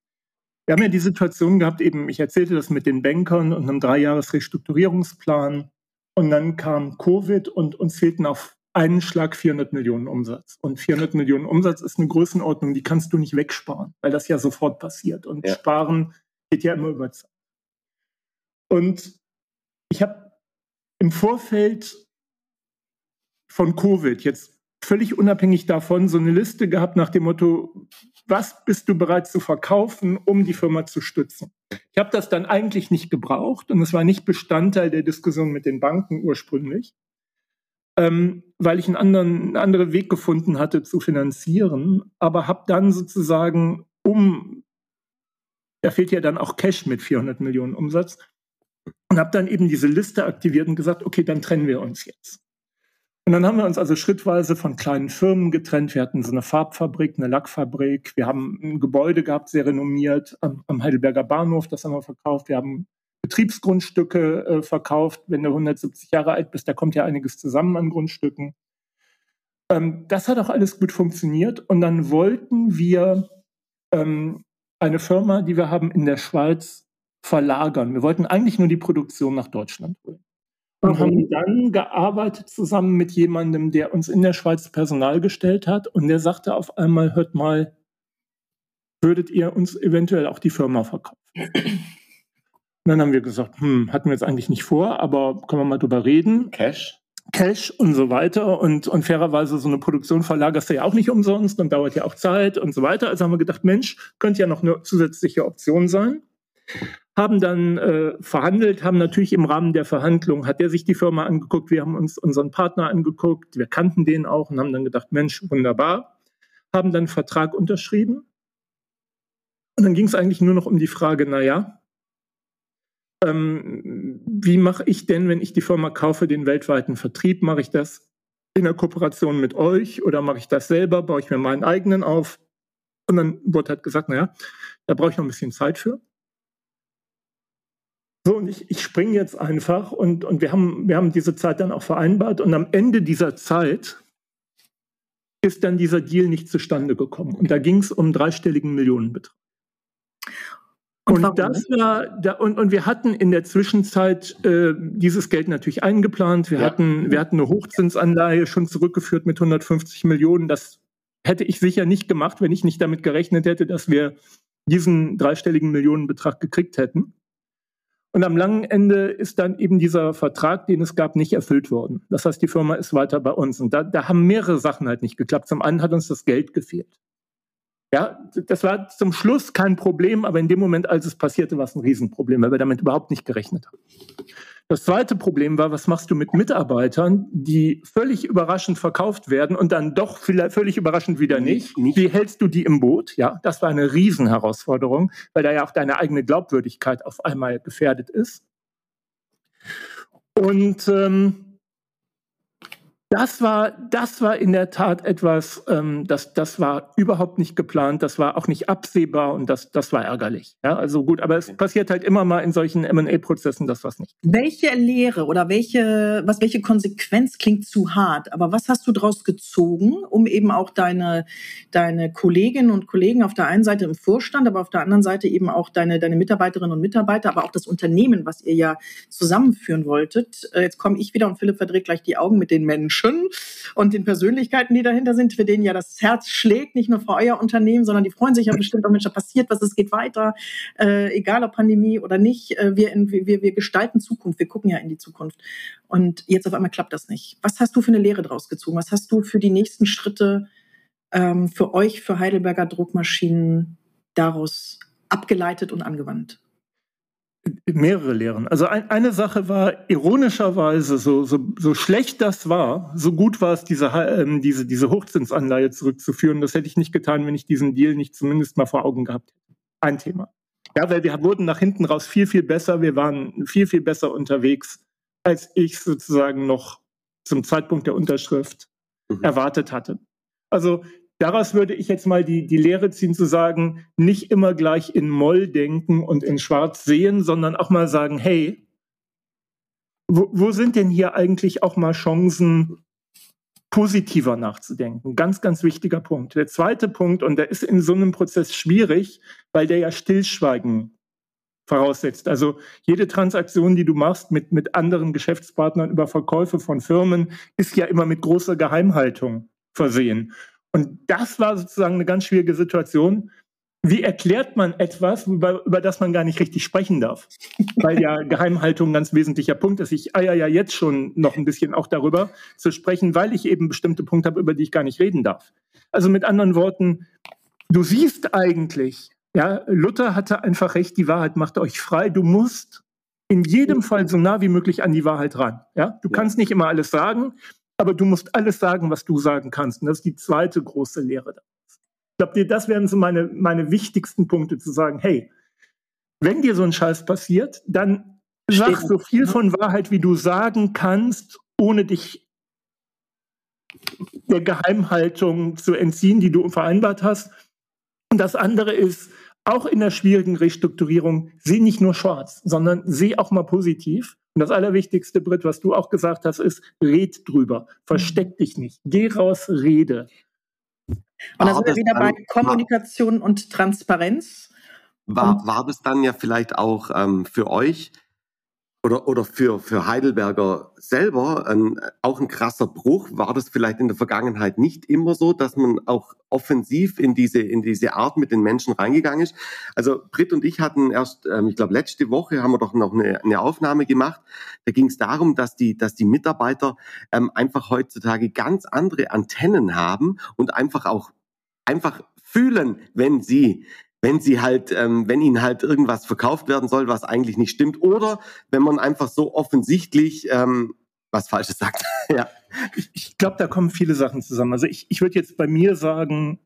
wir haben ja die Situation gehabt, eben, ich erzählte das mit den Bankern und einem Dreijahres-Restrukturierungsplan. Und dann kam Covid und uns fehlten auf einen Schlag 400 Millionen Umsatz. Und 400 Millionen Umsatz ist eine Größenordnung, die kannst du nicht wegsparen, weil das ja sofort passiert. Und ja. Sparen geht ja immer über Zeit. Und ich habe im Vorfeld von Covid, jetzt völlig unabhängig davon, so eine Liste gehabt nach dem Motto, was bist du bereit zu verkaufen, um die Firma zu stützen? Ich habe das dann eigentlich nicht gebraucht und es war nicht Bestandteil der Diskussion mit den Banken ursprünglich, ähm, weil ich einen anderen, einen anderen Weg gefunden hatte zu finanzieren, aber habe dann sozusagen um, da fehlt ja dann auch Cash mit 400 Millionen Umsatz, und habe dann eben diese Liste aktiviert und gesagt, okay, dann trennen wir uns jetzt. Und dann haben wir uns also schrittweise von kleinen Firmen getrennt. Wir hatten so eine Farbfabrik, eine Lackfabrik. Wir haben ein Gebäude gehabt, sehr renommiert am, am Heidelberger Bahnhof. Das haben wir verkauft. Wir haben Betriebsgrundstücke äh, verkauft. Wenn du 170 Jahre alt bist, da kommt ja einiges zusammen an Grundstücken. Ähm, das hat auch alles gut funktioniert. Und dann wollten wir ähm, eine Firma, die wir haben in der Schweiz, verlagern. Wir wollten eigentlich nur die Produktion nach Deutschland holen und haben dann gearbeitet zusammen mit jemandem, der uns in der Schweiz Personal gestellt hat. Und der sagte auf einmal, hört mal, würdet ihr uns eventuell auch die Firma verkaufen? Und dann haben wir gesagt, hm, hatten wir jetzt eigentlich nicht vor, aber können wir mal drüber reden. Cash? Cash und so weiter. Und, und fairerweise so eine Produktion verlagerst du ja auch nicht umsonst und dauert ja auch Zeit und so weiter. Also haben wir gedacht, Mensch, könnte ja noch eine zusätzliche Option sein. Haben dann äh, verhandelt, haben natürlich im Rahmen der Verhandlung, hat er sich die Firma angeguckt, wir haben uns unseren Partner angeguckt, wir kannten den auch und haben dann gedacht, Mensch, wunderbar. Haben dann einen Vertrag unterschrieben. Und dann ging es eigentlich nur noch um die Frage, naja, ähm, wie mache ich denn, wenn ich die Firma kaufe, den weltweiten Vertrieb? Mache ich das in der Kooperation mit euch oder mache ich das selber? Baue ich mir meinen eigenen auf? Und dann wurde halt gesagt, naja, da brauche ich noch ein bisschen Zeit für. Ich, ich springe jetzt einfach und, und wir, haben, wir haben diese Zeit dann auch vereinbart und am Ende dieser Zeit ist dann dieser Deal nicht zustande gekommen. Und da ging es um dreistelligen Millionenbetrag. Und, und das war, da, und, und wir hatten in der Zwischenzeit äh, dieses Geld natürlich eingeplant. Wir, ja. hatten, wir hatten eine Hochzinsanleihe schon zurückgeführt mit 150 Millionen. Das hätte ich sicher nicht gemacht, wenn ich nicht damit gerechnet hätte, dass wir diesen dreistelligen Millionenbetrag gekriegt hätten. Und am langen Ende ist dann eben dieser Vertrag, den es gab, nicht erfüllt worden. Das heißt, die Firma ist weiter bei uns. Und da, da haben mehrere Sachen halt nicht geklappt. Zum einen hat uns das Geld gefehlt. Ja, das war zum Schluss kein Problem, aber in dem Moment, als es passierte, war es ein Riesenproblem, weil wir damit überhaupt nicht gerechnet haben. Das zweite Problem war, was machst du mit Mitarbeitern, die völlig überraschend verkauft werden und dann doch völlig überraschend wieder nicht? nicht? Wie hältst du die im Boot? Ja, das war eine Riesenherausforderung, weil da ja auch deine eigene Glaubwürdigkeit auf einmal gefährdet ist. Und ähm, das war, das war in der Tat etwas, ähm, das, das war überhaupt nicht geplant, das war auch nicht absehbar und das, das war ärgerlich. Ja, also gut, aber es passiert halt immer mal in solchen M&A-Prozessen, das was nicht. Welche Lehre oder welche, was, welche Konsequenz klingt zu hart, aber was hast du daraus gezogen, um eben auch deine, deine Kolleginnen und Kollegen auf der einen Seite im Vorstand, aber auf der anderen Seite eben auch deine, deine Mitarbeiterinnen und Mitarbeiter, aber auch das Unternehmen, was ihr ja zusammenführen wolltet. Äh, jetzt komme ich wieder und Philipp verdreht gleich die Augen mit den Menschen Menschen und den Persönlichkeiten, die dahinter sind, für denen ja das Herz schlägt, nicht nur für euer Unternehmen, sondern die freuen sich ja bestimmt auch, Mensch, da passiert was, es geht weiter, äh, egal ob Pandemie oder nicht. Äh, wir, in, wir, wir gestalten Zukunft, wir gucken ja in die Zukunft. Und jetzt auf einmal klappt das nicht. Was hast du für eine Lehre draus gezogen? Was hast du für die nächsten Schritte ähm, für euch, für Heidelberger Druckmaschinen daraus abgeleitet und angewandt? Mehrere Lehren. Also ein, eine Sache war ironischerweise, so, so, so schlecht das war, so gut war es, diese, ähm, diese, diese Hochzinsanleihe zurückzuführen. Das hätte ich nicht getan, wenn ich diesen Deal nicht zumindest mal vor Augen gehabt hätte. Ein Thema. Ja, weil wir wurden nach hinten raus viel, viel besser. Wir waren viel, viel besser unterwegs, als ich sozusagen noch zum Zeitpunkt der Unterschrift mhm. erwartet hatte. Also Daraus würde ich jetzt mal die, die Lehre ziehen, zu sagen, nicht immer gleich in Moll denken und in Schwarz sehen, sondern auch mal sagen, hey, wo, wo sind denn hier eigentlich auch mal Chancen, positiver nachzudenken? Ganz, ganz wichtiger Punkt. Der zweite Punkt, und der ist in so einem Prozess schwierig, weil der ja Stillschweigen voraussetzt. Also jede Transaktion, die du machst mit, mit anderen Geschäftspartnern über Verkäufe von Firmen, ist ja immer mit großer Geheimhaltung versehen. Und das war sozusagen eine ganz schwierige Situation. Wie erklärt man etwas, über, über das man gar nicht richtig sprechen darf? [laughs] Weil ja Geheimhaltung ein ganz wesentlicher Punkt ist. Ich eier ja jetzt schon noch ein bisschen auch darüber zu sprechen, weil ich eben bestimmte Punkte habe, über die ich gar nicht reden darf. Also mit anderen Worten, du siehst eigentlich, ja, Luther hatte einfach recht, die Wahrheit macht euch frei. Du musst in jedem Fall so nah wie möglich an die Wahrheit ran. Ja, du ja. kannst nicht immer alles sagen, aber du musst alles sagen, was du sagen kannst. Und das ist die zweite große Lehre. Ich glaube, das wären so meine, meine wichtigsten Punkte, zu sagen, hey, wenn dir so ein Scheiß passiert, dann sag so viel von Wahrheit, wie du sagen kannst, ohne dich der Geheimhaltung zu entziehen, die du vereinbart hast. Und das andere ist, auch in der schwierigen Restrukturierung, seh nicht nur schwarz, sondern seh auch mal positiv. Und das Allerwichtigste, Britt, was du auch gesagt hast, ist, red drüber. Versteck mhm. dich nicht. Geh raus, rede. Und da sind wir wieder bei Kommunikation war, und Transparenz. War, war das dann ja vielleicht auch ähm, für euch oder, oder für, für Heidelberger selber ein, auch ein krasser Bruch. War das vielleicht in der Vergangenheit nicht immer so, dass man auch offensiv in diese, in diese Art mit den Menschen reingegangen ist? Also Britt und ich hatten erst, ähm, ich glaube, letzte Woche haben wir doch noch eine, eine Aufnahme gemacht. Da ging es darum, dass die, dass die Mitarbeiter ähm, einfach heutzutage ganz andere Antennen haben und einfach auch einfach fühlen, wenn sie wenn sie halt, ähm, wenn ihnen halt irgendwas verkauft werden soll, was eigentlich nicht stimmt, oder wenn man einfach so offensichtlich ähm, was Falsches sagt. [laughs] ja. Ich, ich glaube, da kommen viele Sachen zusammen. Also ich, ich würde jetzt bei mir sagen,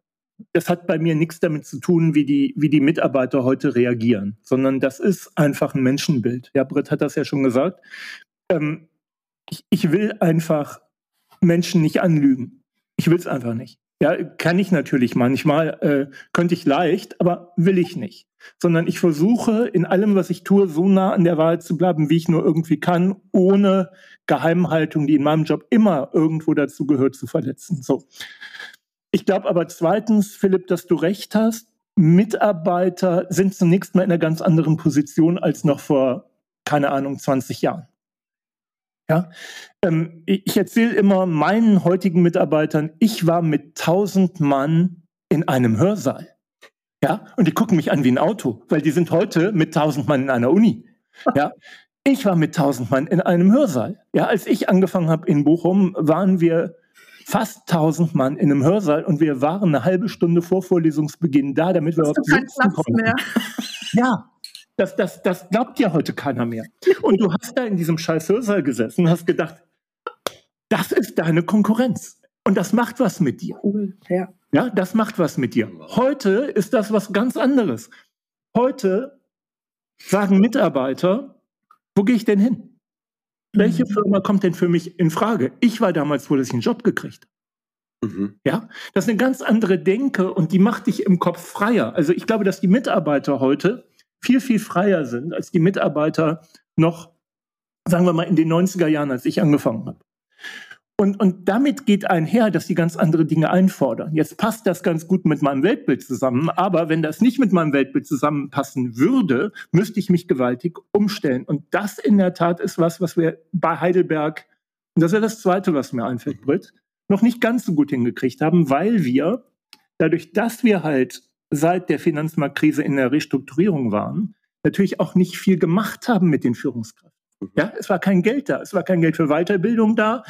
das hat bei mir nichts damit zu tun, wie die, wie die Mitarbeiter heute reagieren, sondern das ist einfach ein Menschenbild. Ja, Britt hat das ja schon gesagt. Ähm, ich, ich will einfach Menschen nicht anlügen. Ich will es einfach nicht. Ja, kann ich natürlich manchmal, äh, könnte ich leicht, aber will ich nicht. Sondern ich versuche in allem, was ich tue, so nah an der Wahrheit zu bleiben, wie ich nur irgendwie kann, ohne Geheimhaltung, die in meinem Job immer irgendwo dazu gehört, zu verletzen. So. Ich glaube aber zweitens, Philipp, dass du recht hast. Mitarbeiter sind zunächst mal in einer ganz anderen Position als noch vor, keine Ahnung, 20 Jahren. Ja, ähm, ich erzähle immer meinen heutigen Mitarbeitern, ich war mit 1000 Mann in einem Hörsaal. Ja, und die gucken mich an wie ein Auto, weil die sind heute mit 1000 Mann in einer Uni. Ja, ich war mit 1000 Mann in einem Hörsaal. Ja, als ich angefangen habe in Bochum, waren wir fast 1000 Mann in einem Hörsaal und wir waren eine halbe Stunde vor Vorlesungsbeginn da, damit wir überhaupt sitzen konnten. Mehr. Ja, das, das, das glaubt ja heute keiner mehr. Und du hast da in diesem scheiß Hörsaal gesessen und hast gedacht, das ist deine Konkurrenz. Und das macht was mit dir. Cool, ja. Ja, das macht was mit dir. Heute ist das was ganz anderes. Heute sagen Mitarbeiter, wo gehe ich denn hin? Welche mhm. Firma kommt denn für mich in Frage? Ich war damals froh, dass ich einen Job gekriegt habe. Mhm. Ja, das ist eine ganz andere Denke und die macht dich im Kopf freier. Also ich glaube, dass die Mitarbeiter heute viel, viel freier sind als die Mitarbeiter noch, sagen wir mal, in den 90er Jahren, als ich angefangen habe. Und, und damit geht einher, dass die ganz andere Dinge einfordern. Jetzt passt das ganz gut mit meinem Weltbild zusammen, aber wenn das nicht mit meinem Weltbild zusammenpassen würde, müsste ich mich gewaltig umstellen. Und das in der Tat ist was, was wir bei Heidelberg, und das ist ja das Zweite, was mir einfällt, Britt, noch nicht ganz so gut hingekriegt haben, weil wir, dadurch, dass wir halt seit der Finanzmarktkrise in der Restrukturierung waren, natürlich auch nicht viel gemacht haben mit den Führungskräften. Mhm. Ja, es war kein Geld da, es war kein Geld für Weiterbildung da.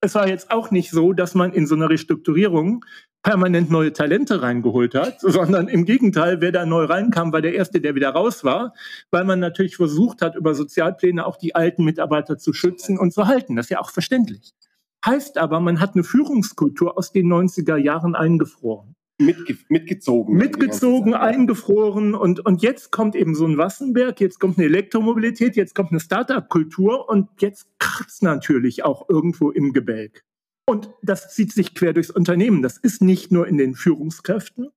Es war jetzt auch nicht so, dass man in so einer Restrukturierung permanent neue Talente reingeholt hat, [laughs] sondern im Gegenteil, wer da neu reinkam, war der Erste, der wieder raus war, weil man natürlich versucht hat, über Sozialpläne auch die alten Mitarbeiter zu schützen und zu halten. Das ist ja auch verständlich. Heißt aber, man hat eine Führungskultur aus den 90er Jahren eingefroren. Mitge mitgezogen. Mitgezogen, eingefroren und, und jetzt kommt eben so ein Wassenberg, jetzt kommt eine Elektromobilität, jetzt kommt eine Startup-Kultur und jetzt kratzt natürlich auch irgendwo im Gebälk. Und das zieht sich quer durchs Unternehmen. Das ist nicht nur in den Führungskräften,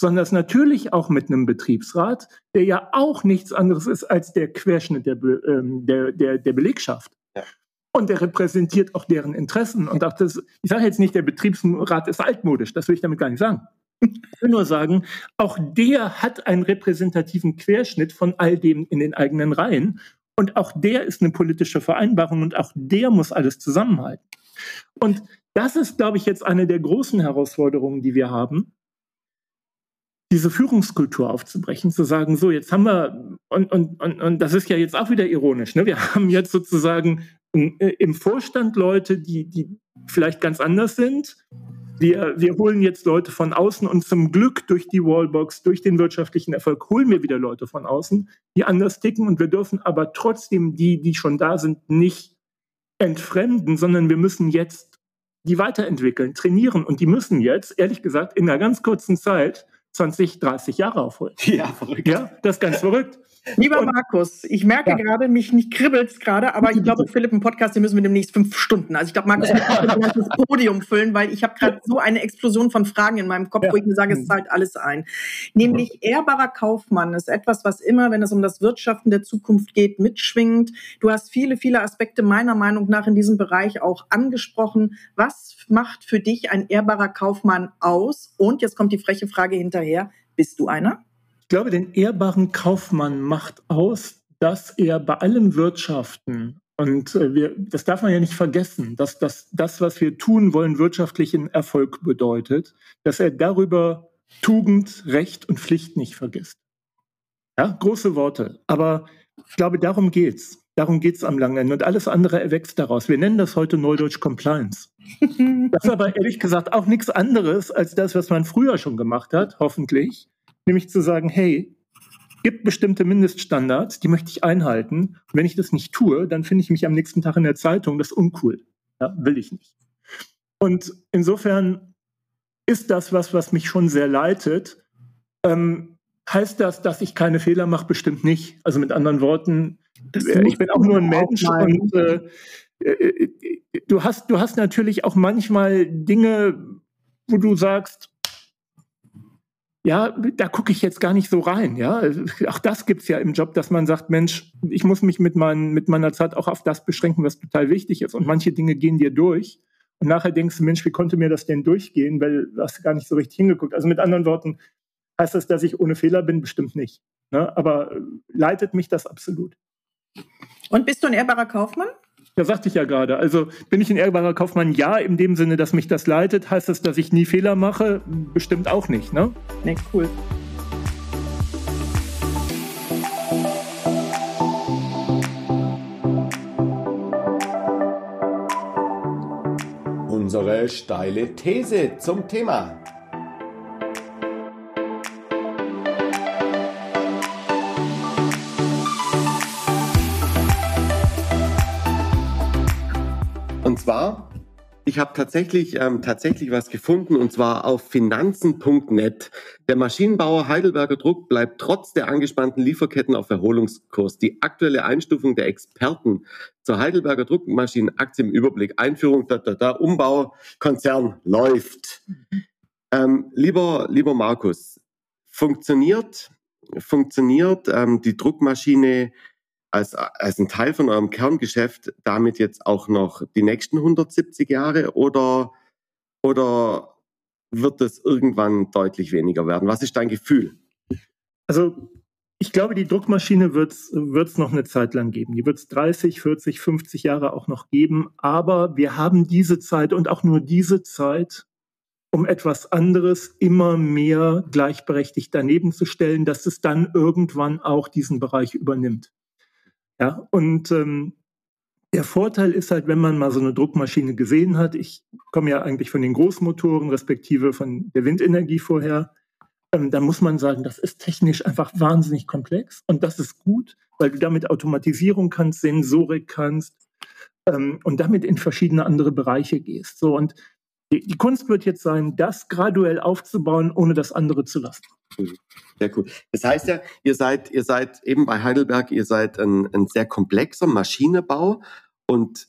sondern das natürlich auch mit einem Betriebsrat, der ja auch nichts anderes ist als der Querschnitt der, ähm, der, der, der Belegschaft. Ja. Und der repräsentiert auch deren Interessen. Und auch das, ich sage jetzt nicht, der Betriebsrat ist altmodisch, das will ich damit gar nicht sagen. Ich will nur sagen, auch der hat einen repräsentativen Querschnitt von all dem in den eigenen Reihen. Und auch der ist eine politische Vereinbarung und auch der muss alles zusammenhalten. Und das ist, glaube ich, jetzt eine der großen Herausforderungen, die wir haben, diese Führungskultur aufzubrechen, zu sagen, so, jetzt haben wir, und, und, und, und das ist ja jetzt auch wieder ironisch, ne? wir [laughs] haben jetzt sozusagen äh, im Vorstand Leute, die, die vielleicht ganz anders sind, wir, wir holen jetzt Leute von außen und zum Glück durch die Wallbox, durch den wirtschaftlichen Erfolg, holen wir wieder Leute von außen, die anders ticken. Und wir dürfen aber trotzdem die, die schon da sind, nicht entfremden, sondern wir müssen jetzt die weiterentwickeln, trainieren. Und die müssen jetzt, ehrlich gesagt, in einer ganz kurzen Zeit 20, 30 Jahre aufholen. Ja, verrückt. Ja, das ist ganz verrückt. Lieber und, Markus, ich merke ja. gerade, mich nicht kribbelt gerade, aber ich glaube, Philipp, im Podcast, den müssen wir demnächst fünf Stunden. Also ich glaube, Markus, wird das [laughs] Podium füllen, weil ich habe gerade so eine Explosion von Fragen in meinem Kopf, ja. wo ich mir sage, es mhm. zahlt alles ein. Nämlich ehrbarer Kaufmann ist etwas, was immer, wenn es um das Wirtschaften der Zukunft geht, mitschwingt. Du hast viele, viele Aspekte meiner Meinung nach in diesem Bereich auch angesprochen. Was macht für dich ein ehrbarer Kaufmann aus? Und jetzt kommt die freche Frage hinterher, bist du einer? Ich glaube, den ehrbaren Kaufmann macht aus, dass er bei allem Wirtschaften, und äh, wir, das darf man ja nicht vergessen, dass das, das, was wir tun wollen, wirtschaftlichen Erfolg bedeutet, dass er darüber Tugend, Recht und Pflicht nicht vergisst. Ja, große Worte. Aber ich glaube, darum geht's. Darum geht's am langen Ende. Und alles andere erwächst daraus. Wir nennen das heute Neudeutsch Compliance. [laughs] Das ist aber ehrlich gesagt auch nichts anderes als das, was man früher schon gemacht hat, hoffentlich. Nämlich zu sagen, hey, gibt bestimmte Mindeststandards, die möchte ich einhalten. Und wenn ich das nicht tue, dann finde ich mich am nächsten Tag in der Zeitung. Das ist uncool. Ja, will ich nicht. Und insofern ist das was, was mich schon sehr leitet. Ähm, heißt das, dass ich keine Fehler mache? Bestimmt nicht. Also mit anderen Worten, ich bin auch nur ein Mensch und äh, äh, äh, du hast, du hast natürlich auch manchmal Dinge, wo du sagst, ja, da gucke ich jetzt gar nicht so rein. Ja, auch das gibt's ja im Job, dass man sagt, Mensch, ich muss mich mit, mein, mit meiner Zeit auch auf das beschränken, was total wichtig ist. Und manche Dinge gehen dir durch. Und nachher denkst du, Mensch, wie konnte mir das denn durchgehen? Weil du hast gar nicht so richtig hingeguckt. Also mit anderen Worten, heißt das, dass ich ohne Fehler bin? Bestimmt nicht. Ne? Aber äh, leitet mich das absolut. Und bist du ein ehrbarer Kaufmann? Ja, sagte ich ja gerade. Also bin ich ein ehrbarer Kaufmann? Ja, in dem Sinne, dass mich das leitet. Heißt das, dass ich nie Fehler mache? Bestimmt auch nicht, ne? Nee, cool. Unsere steile These zum Thema. Zwar, ich habe tatsächlich, ähm, tatsächlich was gefunden und zwar auf finanzen.net. Der Maschinenbauer Heidelberger Druck bleibt trotz der angespannten Lieferketten auf Erholungskurs. Die aktuelle Einstufung der Experten zur Heidelberger Druckmaschinenaktie im Überblick, Einführung, da, da, da, Umbau, Konzern läuft. Ähm, lieber, lieber Markus, funktioniert, funktioniert ähm, die Druckmaschine als, als ein Teil von eurem Kerngeschäft damit jetzt auch noch die nächsten 170 Jahre oder, oder wird es irgendwann deutlich weniger werden? Was ist dein Gefühl? Also ich glaube, die Druckmaschine wird es noch eine Zeit lang geben. Die wird es 30, 40, 50 Jahre auch noch geben. Aber wir haben diese Zeit und auch nur diese Zeit, um etwas anderes immer mehr gleichberechtigt daneben zu stellen, dass es dann irgendwann auch diesen Bereich übernimmt. Ja, und ähm, der Vorteil ist halt, wenn man mal so eine Druckmaschine gesehen hat, ich komme ja eigentlich von den Großmotoren, respektive von der Windenergie vorher, ähm, dann muss man sagen, das ist technisch einfach wahnsinnig komplex und das ist gut, weil du damit Automatisierung kannst, Sensorik kannst ähm, und damit in verschiedene andere Bereiche gehst. So und die, Kunst wird jetzt sein, das graduell aufzubauen, ohne das andere zu lassen. Mhm. Sehr cool. Das heißt ja, ihr seid, ihr seid eben bei Heidelberg, ihr seid ein, ein sehr komplexer Maschinenbau und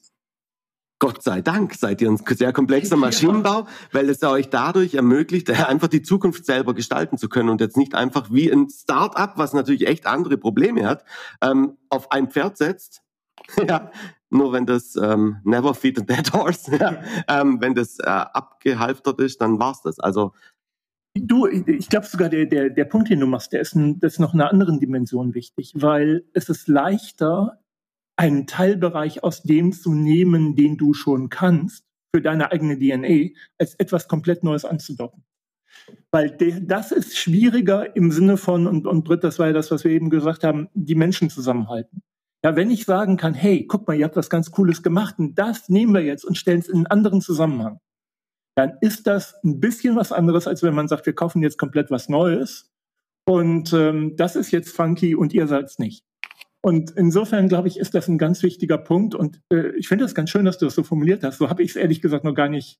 Gott sei Dank seid ihr ein sehr komplexer Maschinenbau, ja. weil es euch dadurch ermöglicht, [laughs] einfach die Zukunft selber gestalten zu können und jetzt nicht einfach wie ein Start-up, was natürlich echt andere Probleme hat, ähm, auf ein Pferd setzt. [laughs] ja, nur wenn das ähm, never feed a dead horse, [laughs] ja, ähm, wenn das äh, abgehalftert ist, dann war's das. Also Du, ich glaube sogar, der, der, der Punkt, den du machst, der ist, ein, das ist noch in einer anderen Dimension wichtig, weil es ist leichter, einen Teilbereich aus dem zu nehmen, den du schon kannst, für deine eigene DNA, als etwas komplett Neues anzudocken. Weil de, das ist schwieriger im Sinne von, und, und dritt, das war ja das, was wir eben gesagt haben, die Menschen zusammenhalten. Ja, wenn ich sagen kann, hey, guck mal, ihr habt was ganz Cooles gemacht und das nehmen wir jetzt und stellen es in einen anderen Zusammenhang dann ist das ein bisschen was anderes, als wenn man sagt, wir kaufen jetzt komplett was Neues und ähm, das ist jetzt funky und ihr seid es nicht. Und insofern, glaube ich, ist das ein ganz wichtiger Punkt. Und äh, ich finde es ganz schön, dass du das so formuliert hast. So habe ich es ehrlich gesagt noch gar nicht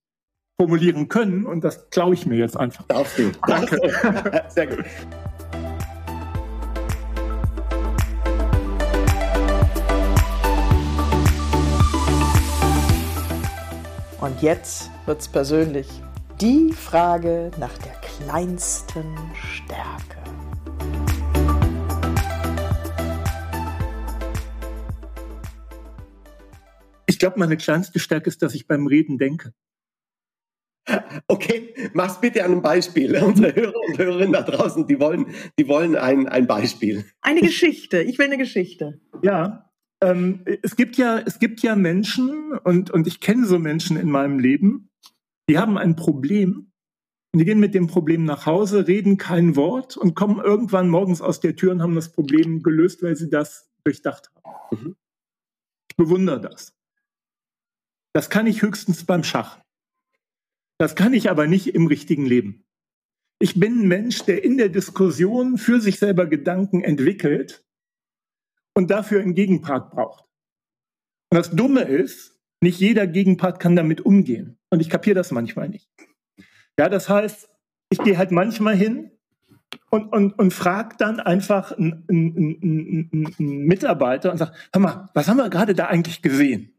formulieren können. Und das klaue ich mir jetzt einfach. Darfst du. Danke. [laughs] Sehr gut. Und jetzt wird's persönlich. Die Frage nach der kleinsten Stärke. Ich glaube, meine kleinste Stärke ist, dass ich beim Reden denke. Okay, mach's bitte an einem Beispiel. [laughs] Unsere Hörer und Hörerinnen da draußen, die wollen, die wollen ein, ein Beispiel. Eine Geschichte. Ich will eine Geschichte. Ja, ähm, es gibt ja, es gibt ja Menschen und, und ich kenne so Menschen in meinem Leben, die haben ein Problem und die gehen mit dem Problem nach Hause, reden kein Wort und kommen irgendwann morgens aus der Tür und haben das Problem gelöst, weil sie das durchdacht haben. Mhm. Ich bewundere das. Das kann ich höchstens beim Schach. Das kann ich aber nicht im richtigen Leben. Ich bin ein Mensch, der in der Diskussion für sich selber Gedanken entwickelt und dafür einen Gegenpart braucht. Und das Dumme ist, nicht jeder Gegenpart kann damit umgehen. Und ich kapiere das manchmal nicht. Ja, das heißt, ich gehe halt manchmal hin und, und, und frage dann einfach einen, einen, einen, einen Mitarbeiter und sage, hör mal, was haben wir gerade da eigentlich gesehen?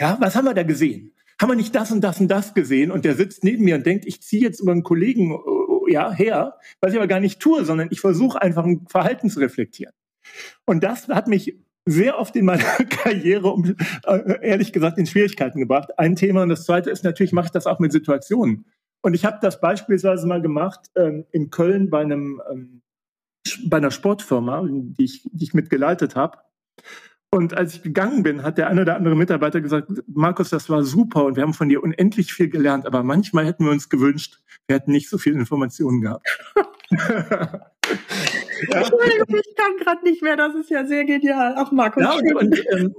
Ja, was haben wir da gesehen? Haben wir nicht das und das und das gesehen? Und der sitzt neben mir und denkt, ich ziehe jetzt über einen Kollegen äh, ja, her, was ich aber gar nicht tue, sondern ich versuche einfach ein Verhalten zu reflektieren. Und das hat mich sehr oft in meiner [laughs] Karriere, um, äh, ehrlich gesagt, in Schwierigkeiten gebracht. Ein Thema und das zweite ist natürlich, mache ich das auch mit Situationen. Und ich habe das beispielsweise mal gemacht ähm, in Köln bei einem ähm, bei einer Sportfirma, die ich, die ich mitgeleitet habe. Und als ich gegangen bin, hat der eine oder andere Mitarbeiter gesagt, Markus, das war super und wir haben von dir unendlich viel gelernt, aber manchmal hätten wir uns gewünscht, wir hätten nicht so viel Informationen gehabt. [laughs] Entschuldigung, ich kann gerade nicht mehr, das ist ja sehr genial. Ach, Markus. Ja, und, und, ähm,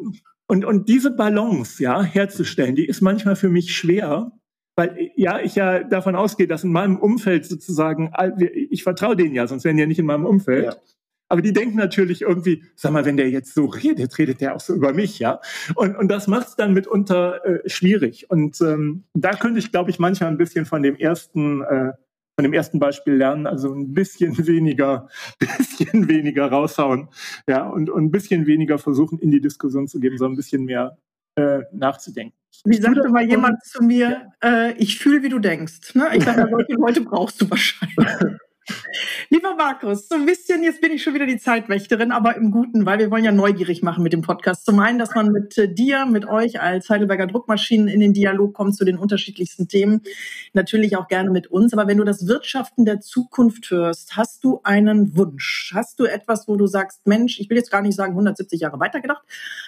und, und diese Balance ja, herzustellen, die ist manchmal für mich schwer, weil ja ich ja davon ausgehe, dass in meinem Umfeld sozusagen, ich vertraue denen ja, sonst wären die ja nicht in meinem Umfeld. Ja. Aber die denken natürlich irgendwie, sag mal, wenn der jetzt so redet, redet der auch so über mich, ja. Und, und das macht es dann mitunter äh, schwierig. Und ähm, da könnte ich, glaube ich, manchmal ein bisschen von dem ersten, äh, von dem ersten Beispiel lernen, also ein bisschen [laughs] weniger, bisschen weniger raushauen, ja, und, und ein bisschen weniger versuchen, in die Diskussion zu geben, sondern ein bisschen mehr äh, nachzudenken. Wie sagte mal jemand zu mir, ja. äh, ich fühle, wie du denkst. Ne? Ich dachte, solche Leute brauchst du wahrscheinlich. [laughs] [laughs] Lieber Markus, so ein bisschen, jetzt bin ich schon wieder die Zeitwächterin, aber im Guten, weil wir wollen ja neugierig machen mit dem Podcast. Zum einen, dass man mit äh, dir, mit euch als Heidelberger Druckmaschinen in den Dialog kommt zu den unterschiedlichsten Themen. Natürlich auch gerne mit uns. Aber wenn du das Wirtschaften der Zukunft hörst, hast du einen Wunsch? Hast du etwas, wo du sagst, Mensch, ich will jetzt gar nicht sagen 170 Jahre weitergedacht,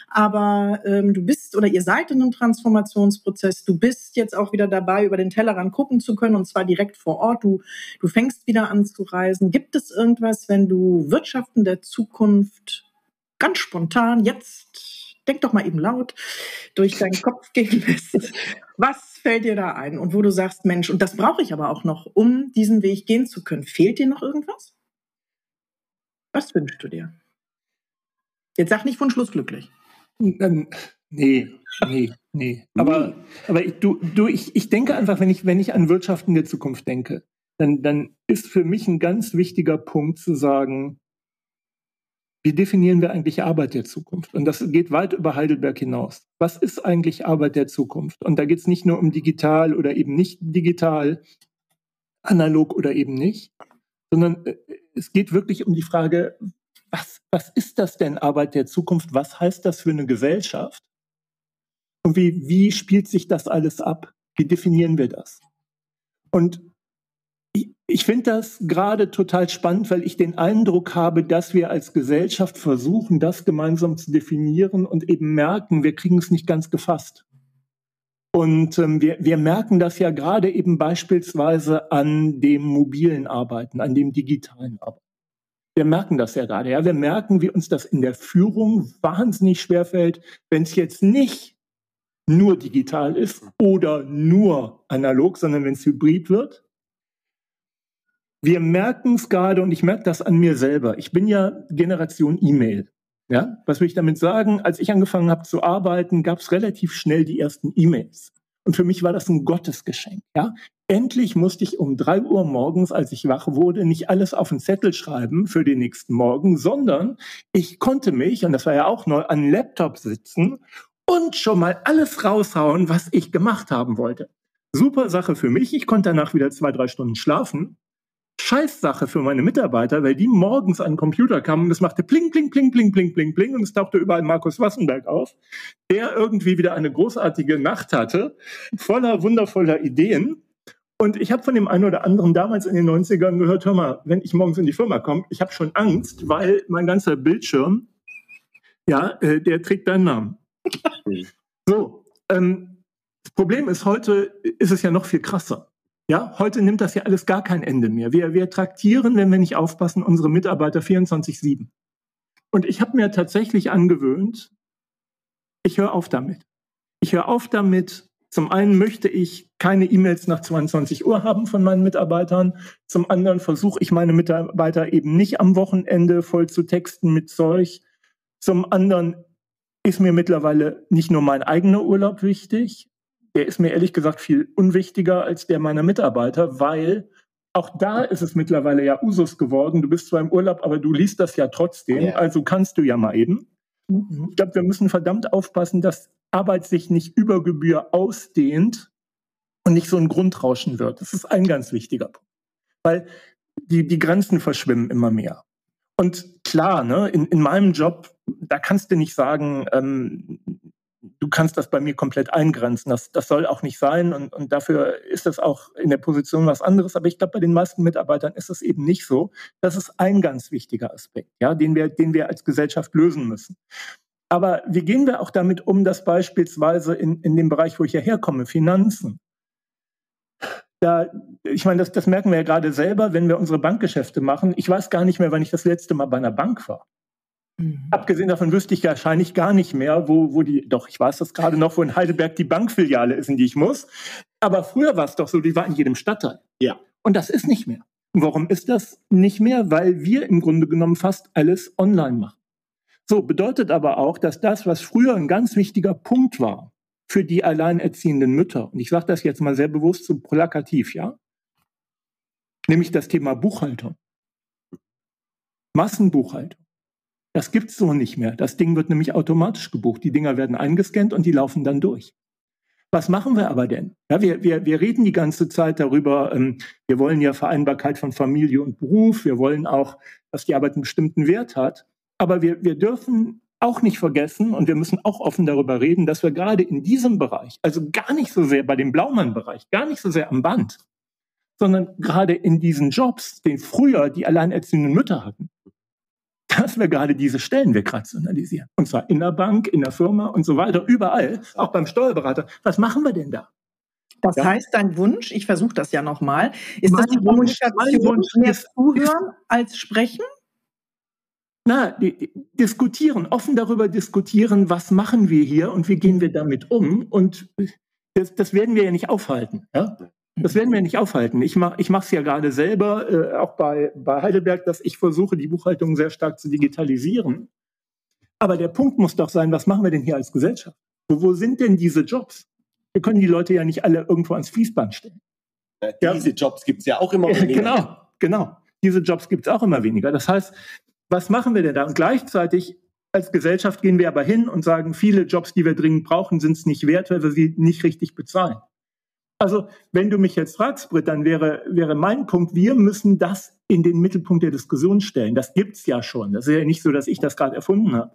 aber ähm, du bist oder ihr seid in einem Transformationsprozess. Du bist jetzt auch wieder dabei, über den Tellerrand gucken zu können und zwar direkt vor Ort. Du, du fängst wieder an anzureisen? Gibt es irgendwas, wenn du Wirtschaften der Zukunft ganz spontan jetzt, denk doch mal eben laut, durch deinen Kopf [laughs] gehen lässt? Was fällt dir da ein? Und wo du sagst, Mensch, und das brauche ich aber auch noch, um diesen Weg gehen zu können. Fehlt dir noch irgendwas? Was wünschst du dir? Jetzt sag nicht Wunschlos glücklich. Ähm, nee, nee, nee. Aber, aber ich, du, du, ich, ich denke einfach, wenn ich, wenn ich an Wirtschaften der Zukunft denke, dann, dann ist für mich ein ganz wichtiger Punkt zu sagen, wie definieren wir eigentlich Arbeit der Zukunft? Und das geht weit über Heidelberg hinaus. Was ist eigentlich Arbeit der Zukunft? Und da geht es nicht nur um digital oder eben nicht digital, analog oder eben nicht, sondern äh, es geht wirklich um die Frage, was, was ist das denn Arbeit der Zukunft? Was heißt das für eine Gesellschaft? Und wie, wie spielt sich das alles ab? Wie definieren wir das? Und ich finde das gerade total spannend, weil ich den Eindruck habe, dass wir als Gesellschaft versuchen, das gemeinsam zu definieren und eben merken, wir kriegen es nicht ganz gefasst. Und ähm, wir, wir merken das ja gerade eben beispielsweise an dem mobilen Arbeiten, an dem digitalen Arbeiten. Wir merken das ja gerade. Ja, wir merken, wie uns das in der Führung wahnsinnig schwerfällt, wenn es jetzt nicht nur digital ist oder nur analog, sondern wenn es hybrid wird wir merken es gerade und ich merke das an mir selber. Ich bin ja Generation E-Mail. Ja, was will ich damit sagen? Als ich angefangen habe zu arbeiten, gab es relativ schnell die ersten E-Mails. Und für mich war das ein Gottesgeschenk. Ja, endlich musste ich um drei Uhr morgens, als ich wach wurde, nicht alles auf einen Zettel schreiben für den nächsten Morgen, sondern ich konnte mich, und das war ja auch neu, an Laptop sitzen und schon mal alles raushauen, was ich gemacht haben wollte. Super Sache für mich. Ich konnte danach wieder zwei, drei Stunden schlafen. Scheißsache für meine Mitarbeiter, weil die morgens an den Computer kamen und es machte pling, pling, pling, pling, pling, pling, pling und es tauchte überall Markus Wassenberg auf, der irgendwie wieder eine großartige Nacht hatte, voller wundervoller Ideen Und ich habe von dem einen oder anderen damals in den 90ern gehört, hör mal, wenn ich morgens in die Firma komme, ich habe schon Angst, weil mein ganzer Bildschirm, ja, äh, der trägt deinen Namen. [laughs] so, ähm, das Problem ist, heute ist es ja noch viel krasser. Ja, heute nimmt das ja alles gar kein Ende mehr. Wir, wir traktieren, wenn wir nicht aufpassen, unsere Mitarbeiter 24-7. Und ich habe mir tatsächlich angewöhnt, ich höre auf damit. Ich höre auf damit. Zum einen möchte ich keine E-Mails nach 22 Uhr haben von meinen Mitarbeitern. Zum anderen versuche ich meine Mitarbeiter eben nicht am Wochenende voll zu texten mit Zeug. Zum anderen ist mir mittlerweile nicht nur mein eigener Urlaub wichtig, der ist mir ehrlich gesagt viel unwichtiger als der meiner Mitarbeiter, weil auch da ist es mittlerweile ja Usus geworden. Du bist zwar im Urlaub, aber du liest das ja trotzdem, yeah. also kannst du ja mal eben. Mhm. Ich glaube, wir müssen verdammt aufpassen, dass Arbeit sich nicht über Gebühr ausdehnt und nicht so ein Grundrauschen wird. Das ist ein ganz wichtiger Punkt. Weil die, die Grenzen verschwimmen immer mehr. Und klar, ne, in, in meinem Job, da kannst du nicht sagen, ähm, du kannst das bei mir komplett eingrenzen. Das, das soll auch nicht sein und, und dafür ist das auch in der Position was anderes. Aber ich glaube, bei den meisten Mitarbeitern ist es eben nicht so. Das ist ein ganz wichtiger Aspekt, ja, den wir, den wir als Gesellschaft lösen müssen. Aber wie gehen wir auch damit um, dass beispielsweise in, in dem Bereich, wo ich ja herkomme, Finanzen, da, ich meine, das, das merken wir ja gerade selber, wenn wir unsere Bankgeschäfte machen. Ich weiß gar nicht mehr, wann ich das letzte Mal bei einer Bank war. Mhm. Abgesehen davon wüsste ich wahrscheinlich gar nicht mehr, wo, wo die, doch, ich weiß das gerade noch, wo in Heidelberg die Bankfiliale ist, in die ich muss. Aber früher war es doch so, die war in jedem Stadtteil. Ja. Und das ist nicht mehr. Und warum ist das nicht mehr? Weil wir im Grunde genommen fast alles online machen. So, bedeutet aber auch, dass das, was früher ein ganz wichtiger Punkt war für die alleinerziehenden Mütter, und ich sage das jetzt mal sehr bewusst so plakativ, ja, nämlich das Thema Buchhaltung. Massenbuchhaltung. Das gibt's so nicht mehr. Das Ding wird nämlich automatisch gebucht. Die Dinger werden eingescannt und die laufen dann durch. Was machen wir aber denn? Ja, wir, wir, wir reden die ganze Zeit darüber, ähm, wir wollen ja Vereinbarkeit von Familie und Beruf, wir wollen auch, dass die Arbeit einen bestimmten Wert hat. Aber wir, wir dürfen auch nicht vergessen und wir müssen auch offen darüber reden, dass wir gerade in diesem Bereich, also gar nicht so sehr bei dem Blaumann-Bereich, gar nicht so sehr am Band, sondern gerade in diesen Jobs, den früher die alleinerziehenden Mütter hatten, dass wir gerade diese Stellen wegrationalisieren. Und zwar in der Bank, in der Firma und so weiter, überall, auch beim Steuerberater. Was machen wir denn da? Das ja. heißt, dein Wunsch, ich versuche das ja nochmal, ist mein das die Kommunikation Wunsch, mehr zuhören als sprechen? Na, die, die, diskutieren, offen darüber diskutieren, was machen wir hier und wie gehen wir damit um. Und das, das werden wir ja nicht aufhalten. Ja? Das werden wir nicht aufhalten. Ich mache ich es ja gerade selber, äh, auch bei, bei Heidelberg, dass ich versuche, die Buchhaltung sehr stark zu digitalisieren. Aber der Punkt muss doch sein, was machen wir denn hier als Gesellschaft? Wo, wo sind denn diese Jobs? Wir können die Leute ja nicht alle irgendwo ans Fließband stellen. Ja, diese ja. Jobs gibt es ja auch immer [laughs] weniger. Genau, genau. Diese Jobs gibt es auch immer weniger. Das heißt, was machen wir denn da? Und gleichzeitig als Gesellschaft gehen wir aber hin und sagen, viele Jobs, die wir dringend brauchen, sind es nicht wert, weil wir sie nicht richtig bezahlen. Also, wenn du mich jetzt fragst, Britt, dann wäre, wäre mein Punkt, wir müssen das in den Mittelpunkt der Diskussion stellen. Das gibt's ja schon. Das ist ja nicht so, dass ich das gerade erfunden habe.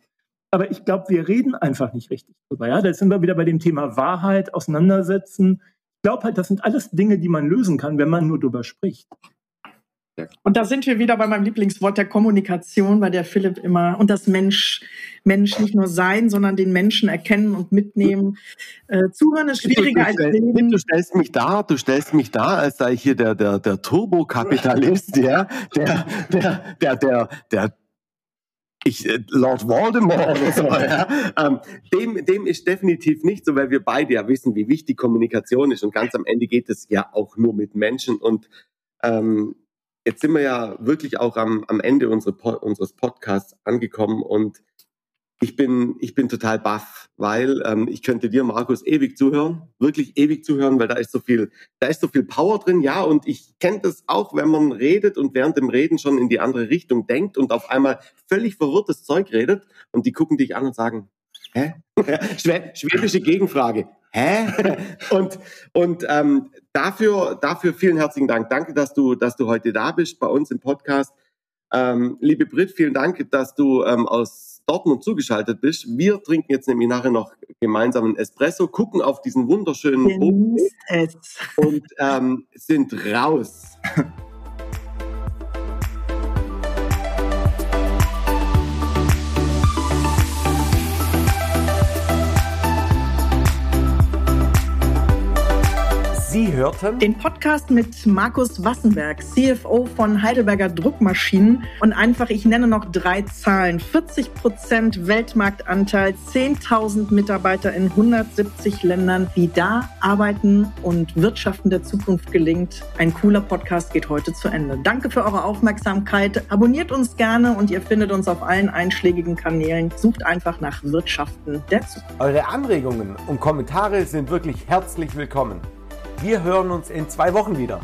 Aber ich glaube, wir reden einfach nicht richtig drüber. Ja, da sind wir wieder bei dem Thema Wahrheit, auseinandersetzen. Ich glaube halt, das sind alles Dinge, die man lösen kann, wenn man nur drüber spricht. Und da sind wir wieder bei meinem Lieblingswort der Kommunikation, bei der Philipp immer und das Mensch, Mensch nicht nur sein, sondern den Menschen erkennen und mitnehmen. Äh, zuhören ist schwieriger als reden. Du stellst mich da, du stellst mich da, als sei ich hier der, der, der Turbokapitalist, ja, der, der, der, der, der, ich, äh, Lord Voldemort oder so, ja. ähm, dem, dem ist definitiv nicht so, weil wir beide ja wissen, wie wichtig Kommunikation ist und ganz am Ende geht es ja auch nur mit Menschen und ähm, jetzt sind wir ja wirklich auch am, am Ende unsere, unseres Podcasts angekommen und ich bin, ich bin total baff, weil ähm, ich könnte dir, Markus, ewig zuhören, wirklich ewig zuhören, weil da ist so viel, da ist so viel Power drin, ja, und ich kenne das auch, wenn man redet und während dem Reden schon in die andere Richtung denkt und auf einmal völlig verwirrtes Zeug redet und die gucken dich an und sagen, hä? [laughs] Schwäbische Gegenfrage, hä? [laughs] und und ähm, dafür, dafür vielen herzlichen Dank. Danke, dass du, dass du heute da bist bei uns im Podcast. Ähm, liebe Brit, vielen Dank, dass du ähm, aus Dortmund zugeschaltet bist. Wir trinken jetzt nämlich nachher noch gemeinsam einen Espresso, gucken auf diesen wunderschönen Bogen und ähm, sind raus. [laughs] Sie hörten den Podcast mit Markus Wassenberg, CFO von Heidelberger Druckmaschinen. Und einfach, ich nenne noch drei Zahlen. 40 Prozent Weltmarktanteil, 10.000 Mitarbeiter in 170 Ländern, wie da Arbeiten und Wirtschaften der Zukunft gelingt. Ein cooler Podcast geht heute zu Ende. Danke für eure Aufmerksamkeit. Abonniert uns gerne und ihr findet uns auf allen einschlägigen Kanälen. Sucht einfach nach Wirtschaften der Zukunft. Eure Anregungen und Kommentare sind wirklich herzlich willkommen. Wir hören uns in zwei Wochen wieder.